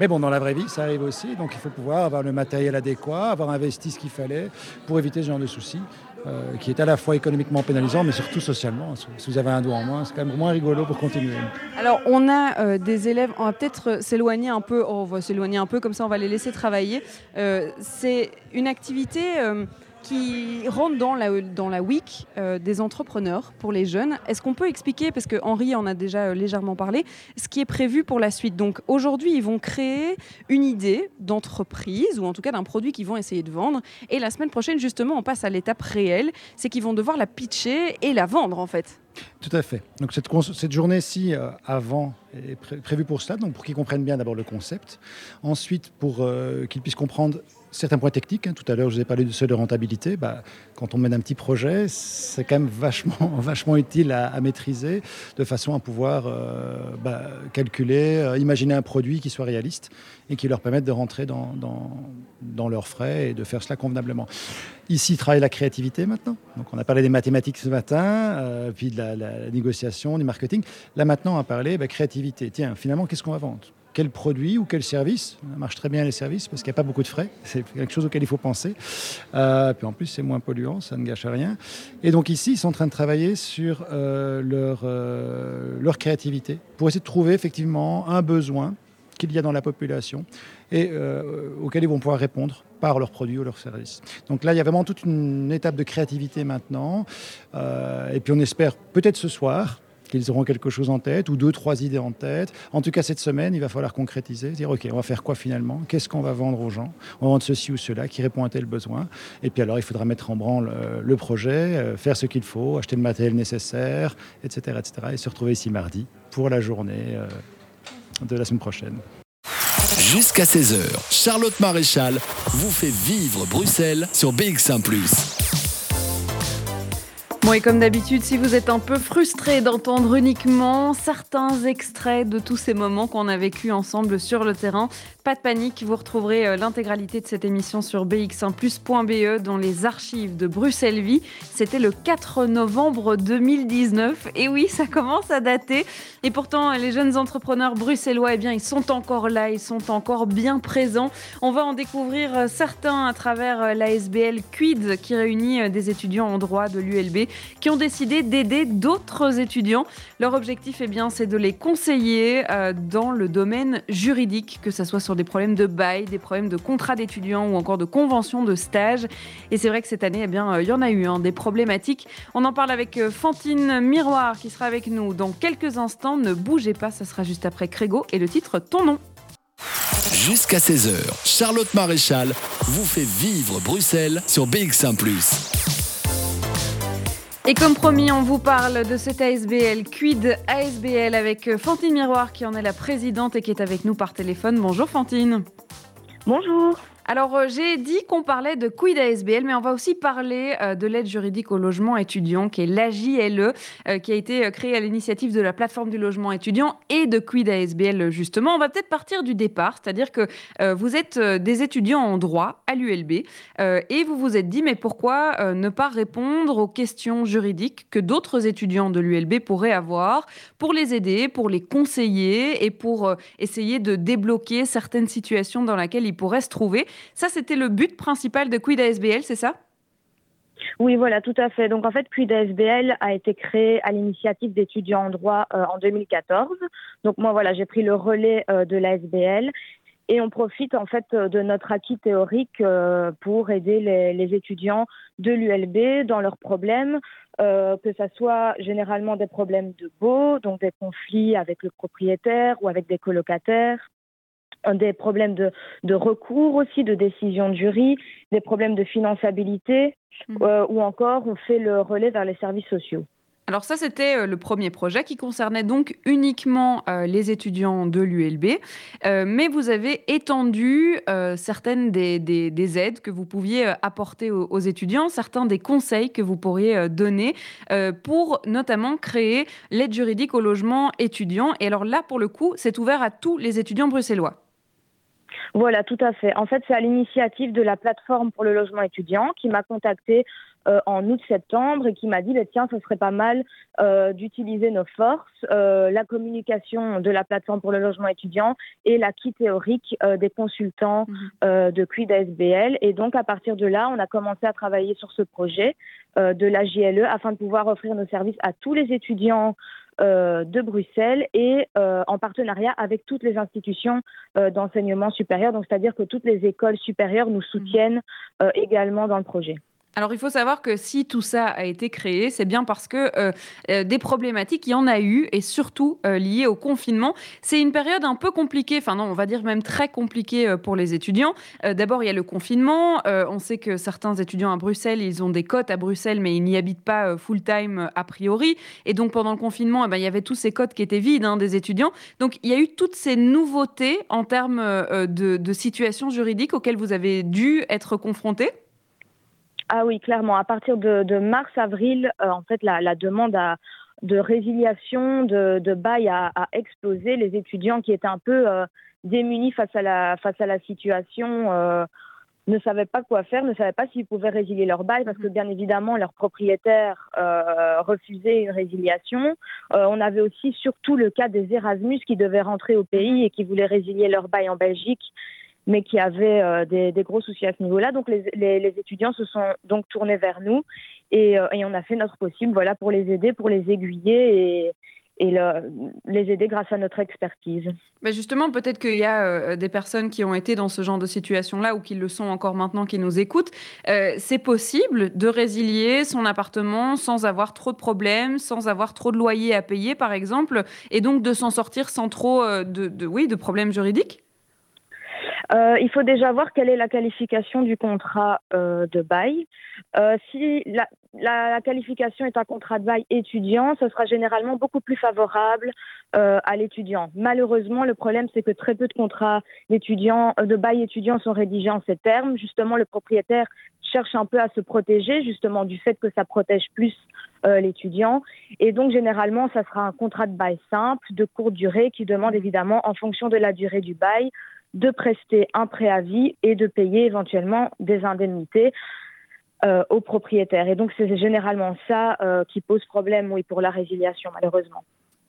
Mais bon, dans la vraie vie, ça arrive aussi. Donc il faut pouvoir avoir le matériel adéquat, avoir investi ce qu'il fallait pour éviter ce genre de soucis. euh, qui est à la fois économiquement pénalisant, mais surtout socialement. Si vous avez un doigt en moins, c'est quand même moins rigolo pour continuer. Alors, on a euh, des élèves, on va peut-être euh, s'éloigner un peu, oh, on va s'éloigner un peu, comme ça on va les laisser travailler. Euh, c'est une activité euh, qui rentre dans la, dans week euh, des entrepreneurs pour les jeunes. Est-ce qu'on peut expliquer, parce que Henri en a déjà euh, légèrement parlé, ce qui est prévu pour la suite? Donc aujourd'hui, ils vont créer une idée d'entreprise, ou en tout cas d'un produit qu'ils vont essayer de vendre. Et la semaine prochaine, justement, on passe à l'étape réelle, c'est qu'ils vont devoir la pitcher et la vendre en fait. Tout à fait. Donc cette, journée-ci, euh, avant, est pré- prévue pour cela, donc pour qu'ils comprennent bien d'abord le concept. Ensuite, pour qu'ils puissent comprendre certains points techniques. hein. Tout à l'heure, je vous ai parlé du seuil de rentabilité. Bah, quand on mène un petit projet, c'est quand même vachement, *laughs* vachement utile à, maîtriser, de façon à pouvoir euh, bah, calculer, euh, imaginer un produit qui soit réaliste et qui leur permette de rentrer dans, leurs frais et de faire cela convenablement. Ici, travaille la créativité maintenant. Donc, on a parlé des mathématiques ce matin, euh, puis de la, négociation, du marketing. Là, maintenant, on va parler bah, créativité. Tiens, finalement, qu'est-ce qu'on va vendre? Quel produit ou quel service Ça marche très bien les services parce qu'il n'y a pas beaucoup de frais. C'est quelque chose auquel il faut penser. Euh, puis en plus, c'est moins polluant, ça ne gâche rien. Et donc ici, ils sont en train de travailler sur euh, leur, euh, leur créativité pour essayer de trouver effectivement un besoin qu'il y a dans la population et auquel ils vont pouvoir répondre par leurs produits ou leurs services. Donc là, il y a vraiment toute une étape de créativité maintenant. Et puis on espère peut-être ce soir qu'ils auront quelque chose en tête ou deux, trois idées en tête. En tout cas, cette semaine, il va falloir concrétiser, dire OK, on va faire quoi finalement? Qu'est-ce qu'on va vendre aux gens? On va vendre ceci ou cela qui répond à tel besoin. Et puis alors, il faudra mettre en branle euh, le projet, euh, faire ce qu'il faut, acheter le matériel nécessaire, etc., etc. Et se retrouver ici mardi pour la journée euh, de la semaine prochaine. Jusqu'à 16h, Charlotte Maréchal vous fait vivre Bruxelles sur BX1 ⁇ Bon, et comme d'habitude, si vous êtes un peu frustré d'entendre uniquement certains extraits de tous ces moments qu'on a vécu ensemble sur le terrain, pas de panique, vous retrouverez euh, l'intégralité de cette émission sur bx1plus.be E dans les archives de Bruxelles Vie. C'était le 4 novembre 2019. Et oui, ça commence à dater. Et pourtant, les jeunes entrepreneurs bruxellois, eh bien, ils sont encore là, ils sont encore bien présents. On va en découvrir euh, certains à travers euh, la SBL Quid qui réunit des étudiants en droit de l'ULB qui ont décidé d'aider d'autres étudiants. Leur objectif, eh bien, c'est de les conseiller euh, dans le domaine juridique, que ce soit sur des problèmes de bail, des problèmes de contrat d'étudiants ou encore de convention de stage. Et c'est vrai que cette année, eh bien, euh, il y en a eu hein, des problématiques. On en parle avec euh, Fantine Miroir qui sera avec nous dans quelques instants. Ne bougez pas, ça sera juste après Crégo et le titre Ton nom. Jusqu'à 16h, Charlotte Maréchal vous fait vivre Bruxelles sur BX1 ⁇ Et comme promis, on vous parle de cet ASBL, Quid ASBL, avec euh, Fantine Miroir qui en est la présidente et qui est avec nous par téléphone. Bonjour Fantine. Bonjour. Alors euh, j'ai dit qu'on parlait de Quid ASBL, mais on va aussi parler euh, de l'aide juridique au logement étudiant, qui est l'AJLE, euh, qui a été créée à l'initiative de la plateforme du logement étudiant et de Quid ASBL justement. On va peut-être partir du départ, c'est-à-dire que vous êtes des étudiants en droit à l'ULB et vous vous êtes dit mais pourquoi ne pas répondre aux questions juridiques que d'autres étudiants de l'ULB pourraient avoir pour les aider, pour les conseiller et pour essayer de débloquer certaines situations dans lesquelles ils pourraient se trouver? Ça, c'était le but principal de Quid ASBL, c'est ça? Oui, voilà, tout à fait. Donc en fait, Quid ASBL a été créé à l'initiative d'étudiants en droit euh, en 2014. Donc moi, voilà, j'ai pris le relais euh, de l'ASBL et on profite en fait euh, de notre acquis théorique pour aider les, étudiants de l'ULB dans leurs problèmes, que ce soit généralement des problèmes de baux, donc des conflits avec le propriétaire ou avec des colocataires des problèmes de, de recours aussi, de décision de jury, des problèmes de finançabilité, euh, ou encore on fait le relais vers les services sociaux. Alors ça, c'était euh, le premier projet qui concernait donc uniquement euh, les étudiants de l'ULB, Euh, mais vous avez étendu euh, certaines des, des- des aides que vous pouviez apporter aux, aux étudiants, certains des conseils que vous pourriez donner pour notamment créer l'aide juridique au logement étudiant. Et alors là, pour le coup, c'est ouvert à tous les étudiants bruxellois. Voilà, tout à fait. En fait, c'est à l'initiative de la plateforme pour le logement étudiant qui m'a contacté euh, en août-septembre et qui m'a dit bah, tiens, ce serait pas mal euh, d'utiliser nos forces, euh, la communication de la plateforme pour le logement étudiant et l'acquis théorique des consultants de QUID ASBL. Et donc, à partir de là, on a commencé à travailler sur ce projet de la JLE afin de pouvoir offrir nos services à tous les étudiants de Bruxelles et en partenariat avec toutes les institutions d'enseignement supérieur, donc c'est-à-dire que toutes les écoles supérieures nous soutiennent également dans le projet. Alors il faut savoir que si tout ça a été créé, c'est bien parce que euh, euh, des problématiques, il y en a eu, et surtout euh, liées au confinement. C'est une période un peu compliquée, enfin non, on va dire même très compliquée pour les étudiants. D'abord, il y a le confinement. on sait que certains étudiants à Bruxelles, ils ont des cotes à Bruxelles, mais ils n'y habitent pas full-time a priori. Et donc pendant le confinement, eh ben, il y avait tous ces cotes qui étaient vides hein, des étudiants. Donc il y a eu toutes ces nouveautés en termes de, de situation juridique auxquelles vous avez dû être confrontés. Ah oui, clairement. À partir de, mars-avril, euh, en fait, la, demande de résiliation, de, bail a, explosé. Les étudiants qui étaient un peu euh, démunis face à la, face à la situation euh, ne savaient pas quoi faire, ne savaient pas s'ils pouvaient résilier leur bail parce que bien évidemment leur propriétaire refusait une résiliation. on avait aussi surtout le cas des Erasmus qui devaient rentrer au pays et qui voulaient résilier leur bail en Belgique mais qui avaient euh, des, gros soucis à ce niveau-là. Donc les, étudiants se sont donc tournés vers nous et, euh, on a fait notre possible voilà, pour les aider, pour les aiguiller et, les aider grâce à notre expertise. Justement, peut-être qu'il y a euh, des personnes qui ont été dans ce genre de situation-là ou qui le sont encore maintenant, qui nous écoutent. c'est possible de résilier son appartement sans avoir trop de problèmes, sans avoir trop de loyer à payer, par exemple, et donc de s'en sortir sans trop de, oui, de problèmes juridiques? Euh, il faut déjà voir quelle est la qualification du contrat euh, de bail. Euh, si la, qualification est un contrat de bail étudiant, ce sera généralement beaucoup plus favorable à l'étudiant. Malheureusement, le problème, c'est que très peu de contrats de bail étudiant sont rédigés en ces termes. Justement, le propriétaire cherche un peu à se protéger, justement, du fait que ça protège plus l'étudiant. Et donc, généralement, ça sera un contrat de bail simple, de courte durée, qui demande évidemment, en fonction de la durée du bail, de prester un préavis et de payer éventuellement des indemnités euh, aux propriétaires. Et donc c'est généralement ça euh, qui pose problème, oui, pour la résiliation, malheureusement.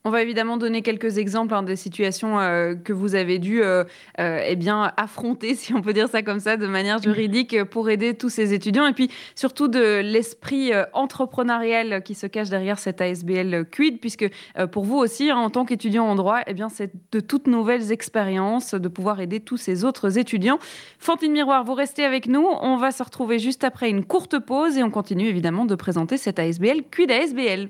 On va évidemment donner quelques exemples hein, des situations euh, que vous avez dû euh, euh, eh bien, affronter, *laughs* si on peut dire ça comme ça, de manière juridique pour aider tous ces étudiants. Et puis surtout de l'esprit entrepreneurial qui se cache derrière cette ASBL Quid, puisque pour vous aussi, hein, en tant qu'étudiant en droit, eh bien, c'est de toutes nouvelles expériences de pouvoir aider tous ces autres étudiants. Fantine Miroir, vous restez avec nous. On va se retrouver juste après une courte pause et on continue évidemment de présenter cette ASBL Quid ASBL.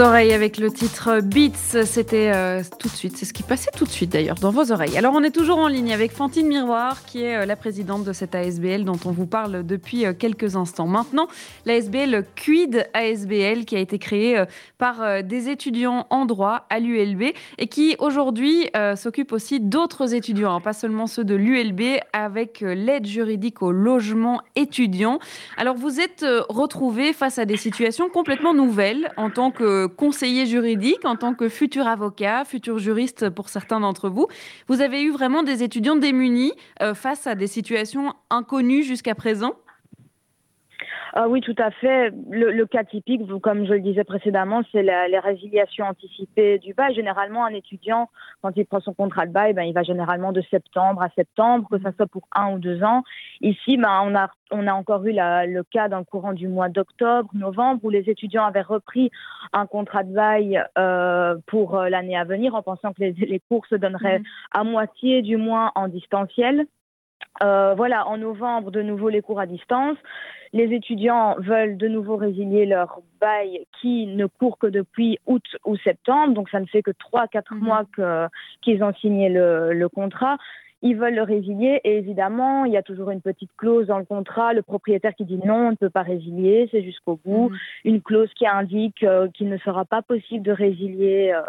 oreilles avec le titre Beats. C'était euh, tout de suite, c'est ce qui passait tout de suite d'ailleurs dans vos oreilles. Alors on est toujours en ligne avec Fantine Miroir, qui est euh, la présidente de cette ASBL dont on vous parle depuis euh, quelques instants. Maintenant, l'ASBL Quid ASBL qui a été créée par des étudiants en droit à l'ULB et qui aujourd'hui s'occupe aussi d'autres étudiants, hein, pas seulement ceux de l'ULB, avec l'aide juridique au logement étudiant. Alors vous êtes retrouvés face à des situations complètement nouvelles en tant que conseiller juridique, en tant que futur avocat, futur juriste pour certains d'entre vous. Vous avez eu vraiment des étudiants démunis euh, face à des situations inconnues jusqu'à présent? Ah oui, tout à fait. Le, cas typique, comme je le disais précédemment, c'est les résiliations anticipées du bail. Généralement, un étudiant, quand il prend son contrat de bail, ben, il va généralement de septembre à septembre, que ce soit pour un ou deux ans. Ici, ben, on, a, on a encore eu le cas d'un courant du mois d'octobre, novembre, où les étudiants avaient repris un contrat de bail euh, pour euh, l'année à venir en pensant que les, cours se donneraient mmh. à moitié du moins en distanciel. Euh, voilà, en novembre, de nouveau les cours à distance. Les étudiants veulent de nouveau résilier leur bail qui ne court que depuis août ou septembre, donc ça ne fait que 3-4 mhm. mois qu'ils ont signé le, contrat. Ils veulent le résilier. Et évidemment, il y a toujours une petite clause dans le contrat, le propriétaire qui dit non, on ne peut pas résilier, c'est jusqu'au bout, Mhm. une clause qui indique euh, qu'il ne sera pas possible de résilier euh,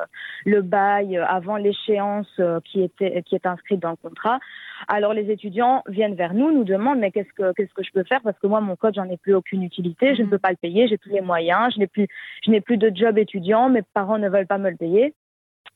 le bail euh, avant l'échéance euh, qui était qui est inscrite dans le contrat. Alors les étudiants viennent vers nous, nous demandent mais qu'est-ce que qu'est-ce que je peux faire? Parce que moi mon code j'en ai plus aucune utilité, je ne peux pas le payer, j'ai plus les moyens, je n'ai plus je n'ai plus de job étudiant, mes parents ne veulent pas me le payer.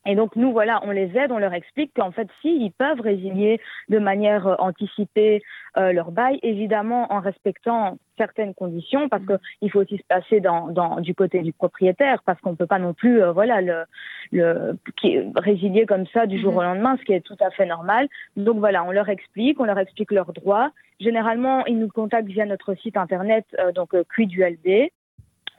Et donc nous, voilà, on les aide, on leur explique qu'en fait, si, ils peuvent résilier de manière euh, anticipée euh, leur bail, évidemment en respectant certaines conditions, parce qu'il faut aussi se passer dans, dans, du côté du propriétaire, parce qu'on ne peut pas non plus, euh, voilà, le, le qui, résilier comme ça du jour au lendemain, ce qui est tout à fait normal. Donc voilà, on leur explique, on leur explique leurs droits. Généralement, ils nous contactent via notre site internet, euh, donc euh, QuidULB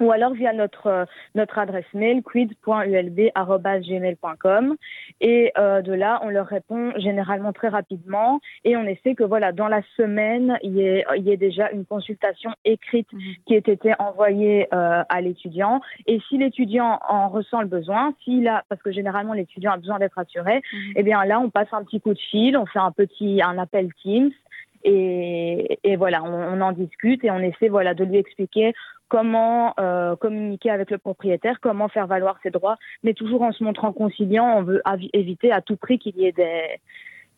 ou alors via notre euh, notre adresse mail quid.ulb@gmail.com et euh, de là on leur répond généralement très rapidement. Et on essaie que voilà dans la semaine il y ait il y ait déjà une consultation écrite qui ait été envoyée euh, à l'étudiant. Et si l'étudiant en ressent le besoin s'il a parce que généralement l'étudiant a besoin d'être assuré eh bien là on passe un petit coup de fil on fait un petit un appel Teams. Et, et voilà, on, on en discute et on essaie voilà de lui expliquer comment euh, communiquer avec le propriétaire, comment faire valoir ses droits, mais toujours en se montrant conciliant. On veut éviter à tout prix qu'il y ait des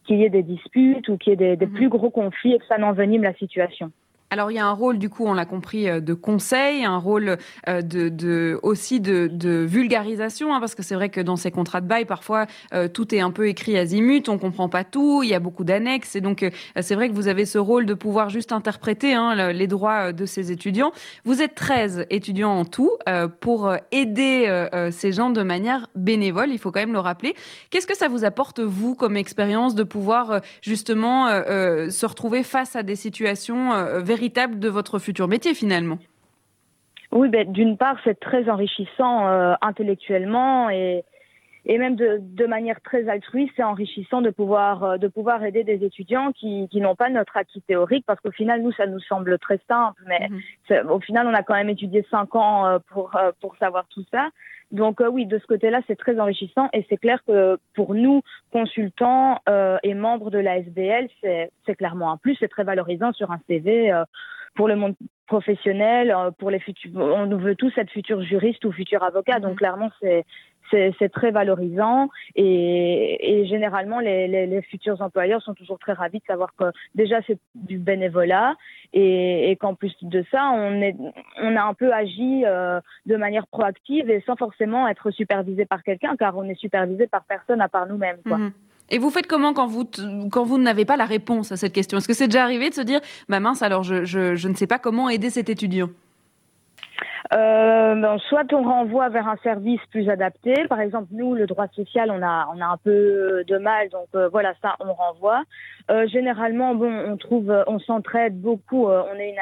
qu'il y ait des disputes ou qu'il y ait des, des plus gros conflits et que ça n'envenime la situation. Alors il y a un rôle du coup, on l'a compris, euh, de conseil, un rôle euh, de, de aussi de, de vulgarisation, hein, parce que c'est vrai que dans ces contrats de bail, parfois euh, tout est un peu écrit azimut, on comprend pas tout, il y a beaucoup d'annexes, et donc euh, c'est vrai que vous avez ce rôle de pouvoir juste interpréter hein, le- les droits euh, de ces étudiants. Vous êtes 13 étudiants en tout pour aider ces gens de manière bénévole, il faut quand même le rappeler. Qu'est-ce que ça vous apporte vous comme expérience de pouvoir justement se retrouver face à des situations euh, véritables de votre futur métier finalement Oui, ben, d'une part, c'est très enrichissant euh, intellectuellement et, et même de, de manière très altruiste, c'est enrichissant de pouvoir, euh, de pouvoir aider des étudiants qui, qui n'ont pas notre acquis théorique, parce qu'au final, nous, ça nous semble très simple, mais c'est- au final, on a quand même étudié cinq ans euh, pour, pour savoir tout ça. Donc euh, oui, de ce côté-là, c'est très enrichissant et c'est clair que pour nous, consultants euh, et membres de la SBL, c'est clairement un plus, c'est très valorisant sur un CV euh, pour le monde professionnel, euh, pour les futurs. On nous veut tous être futurs juristes ou futurs avocats, donc clairement c'est c'est très valorisant et, et généralement les, les, les futurs employeurs sont toujours très ravis de savoir que déjà c'est du bénévolat et, et qu'en plus de ça on est on a un peu agi euh, de manière proactive et sans forcément être supervisé par quelqu'un car on est supervisé par personne à part nous-mêmes quoi. Mhm. Et vous faites comment quand vous, quand vous n'avez pas la réponse à cette question? Est-ce que c'est déjà arrivé de se dire, bah mince, alors je, je, je ne sais pas comment aider cet étudiant? Euh, ben, soit on renvoie vers un service plus adapté. Par exemple, nous, le droit social, on a, on a un peu de mal, donc euh, voilà, ça, on renvoie. Euh, généralement, bon, on trouve, on s'entraide beaucoup. on est une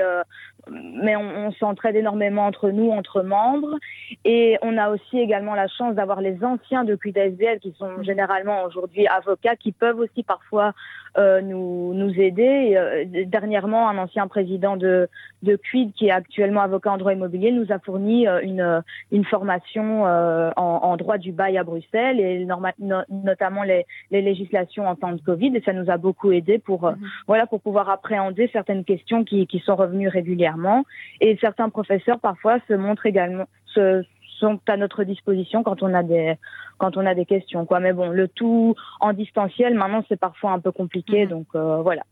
euh, mais on, on s'entraide énormément entre nous, entre membres. Et on a aussi également la chance d'avoir les anciens de QUID ASBL qui sont généralement aujourd'hui avocats, qui peuvent aussi parfois euh, nous, nous aider. Et, euh, dernièrement, un ancien président de, de QUID, qui est actuellement avocat en droit immobilier, nous a fourni euh, une, une formation euh, en, en droit du bail à Bruxelles et norma- no- notamment les, les législations en temps de Covid. Et ça nous a beaucoup aidé pour, euh, voilà, pour pouvoir appréhender certaines questions qui, qui sont revenues régulièrement. Et certains professeurs, parfois, se montrent également, se, sont à notre disposition quand on a des quand on a des questions quoi mais bon le tout en distanciel maintenant c'est parfois un peu compliqué donc euh, voilà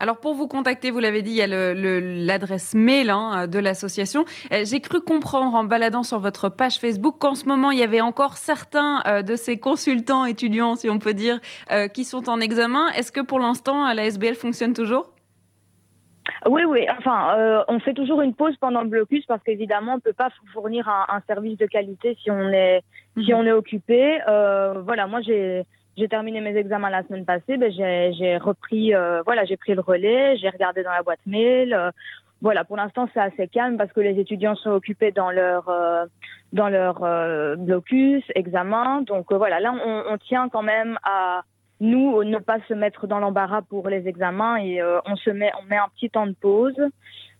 Alors pour vous contacter, vous l'avez dit, il y a l'adresse mail hein, de l'association. Euh, J'ai cru comprendre en baladant sur votre page Facebook qu'en ce moment, il y avait encore certains euh, de ces consultants étudiants, si on peut dire, euh, qui sont en examen. Est-ce que pour l'instant, la SBL fonctionne toujours? Oui, oui. Enfin, euh, on fait toujours une pause pendant le blocus parce qu'évidemment, on peut pas fournir un, un service de qualité si on est si on est occupé. Euh, voilà, moi j'ai j'ai terminé mes examens la semaine passée. Ben j'ai j'ai repris euh, voilà j'ai pris le relais. J'ai regardé dans la boîte mail. euh, voilà, pour l'instant c'est assez calme parce que les étudiants sont occupés dans leur euh, dans leur euh, blocus, examen. Donc voilà, là on, on tient quand même à nous ne pas se mettre dans l'embarras pour les examens et euh, on se met on met un petit temps de pause.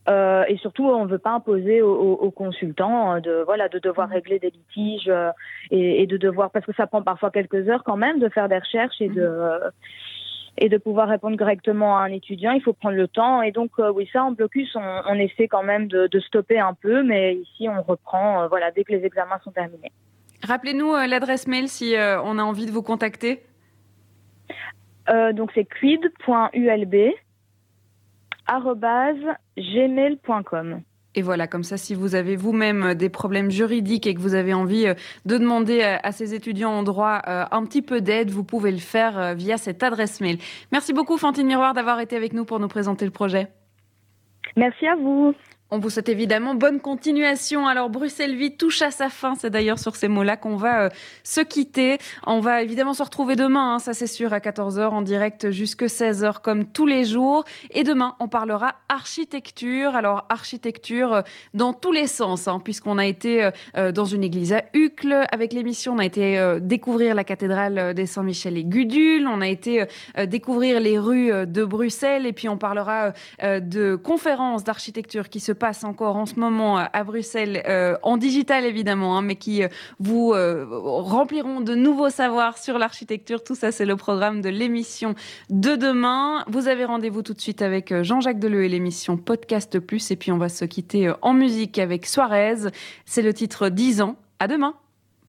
Euh, et surtout, on ne veut pas imposer aux, aux- aux consultants euh, de voilà de devoir régler des litiges euh, et, et de devoir parce que ça prend parfois quelques heures quand même de faire des recherches et de euh, et de pouvoir répondre correctement à un étudiant, il faut prendre le temps. Et donc, euh, oui, ça, en blocus, on, on essaie quand même de, de, stopper un peu, mais ici, on reprend euh, voilà, dès que les examens sont terminés. Rappelez-nous euh, l'adresse mail si euh, on a envie de vous contacter. Euh, donc, c'est quid.ulb gmail.com. Et voilà, comme ça, si vous avez vous-même des problèmes juridiques et que vous avez envie euh, de demander à ces étudiants en droit euh, un petit peu d'aide, vous pouvez le faire euh, via cette adresse mail. Merci beaucoup, Fantine Miroir, d'avoir été avec nous pour nous présenter le projet. Merci à vous. On vous souhaite évidemment bonne continuation. Alors Bruxelles Vie touche à sa fin. C'est d'ailleurs sur ces mots-là qu'on va euh, se quitter. On va évidemment se retrouver demain, hein, ça c'est sûr, à 14h en direct jusque 16h comme tous les jours. Et demain, on parlera architecture. Alors architecture euh, dans tous les sens, hein, puisqu'on a été euh, dans une église à Uccle avec l'émission. On a été découvrir la cathédrale des Saint-Michel et Gudule. On a été découvrir les rues de Bruxelles. Et puis on parlera de conférences d'architecture qui se passe encore en ce moment à Bruxelles, euh, en digital évidemment, hein, mais qui euh, vous euh, rempliront de nouveaux savoirs sur l'architecture. Tout ça, c'est le programme de l'émission de demain. Vous avez rendez-vous tout de suite avec euh, Jean-Jacques Deleu et l'émission Podcast Plus. Et puis, on va se quitter euh, en musique avec Suarez. C'est le titre 10 ans. À demain.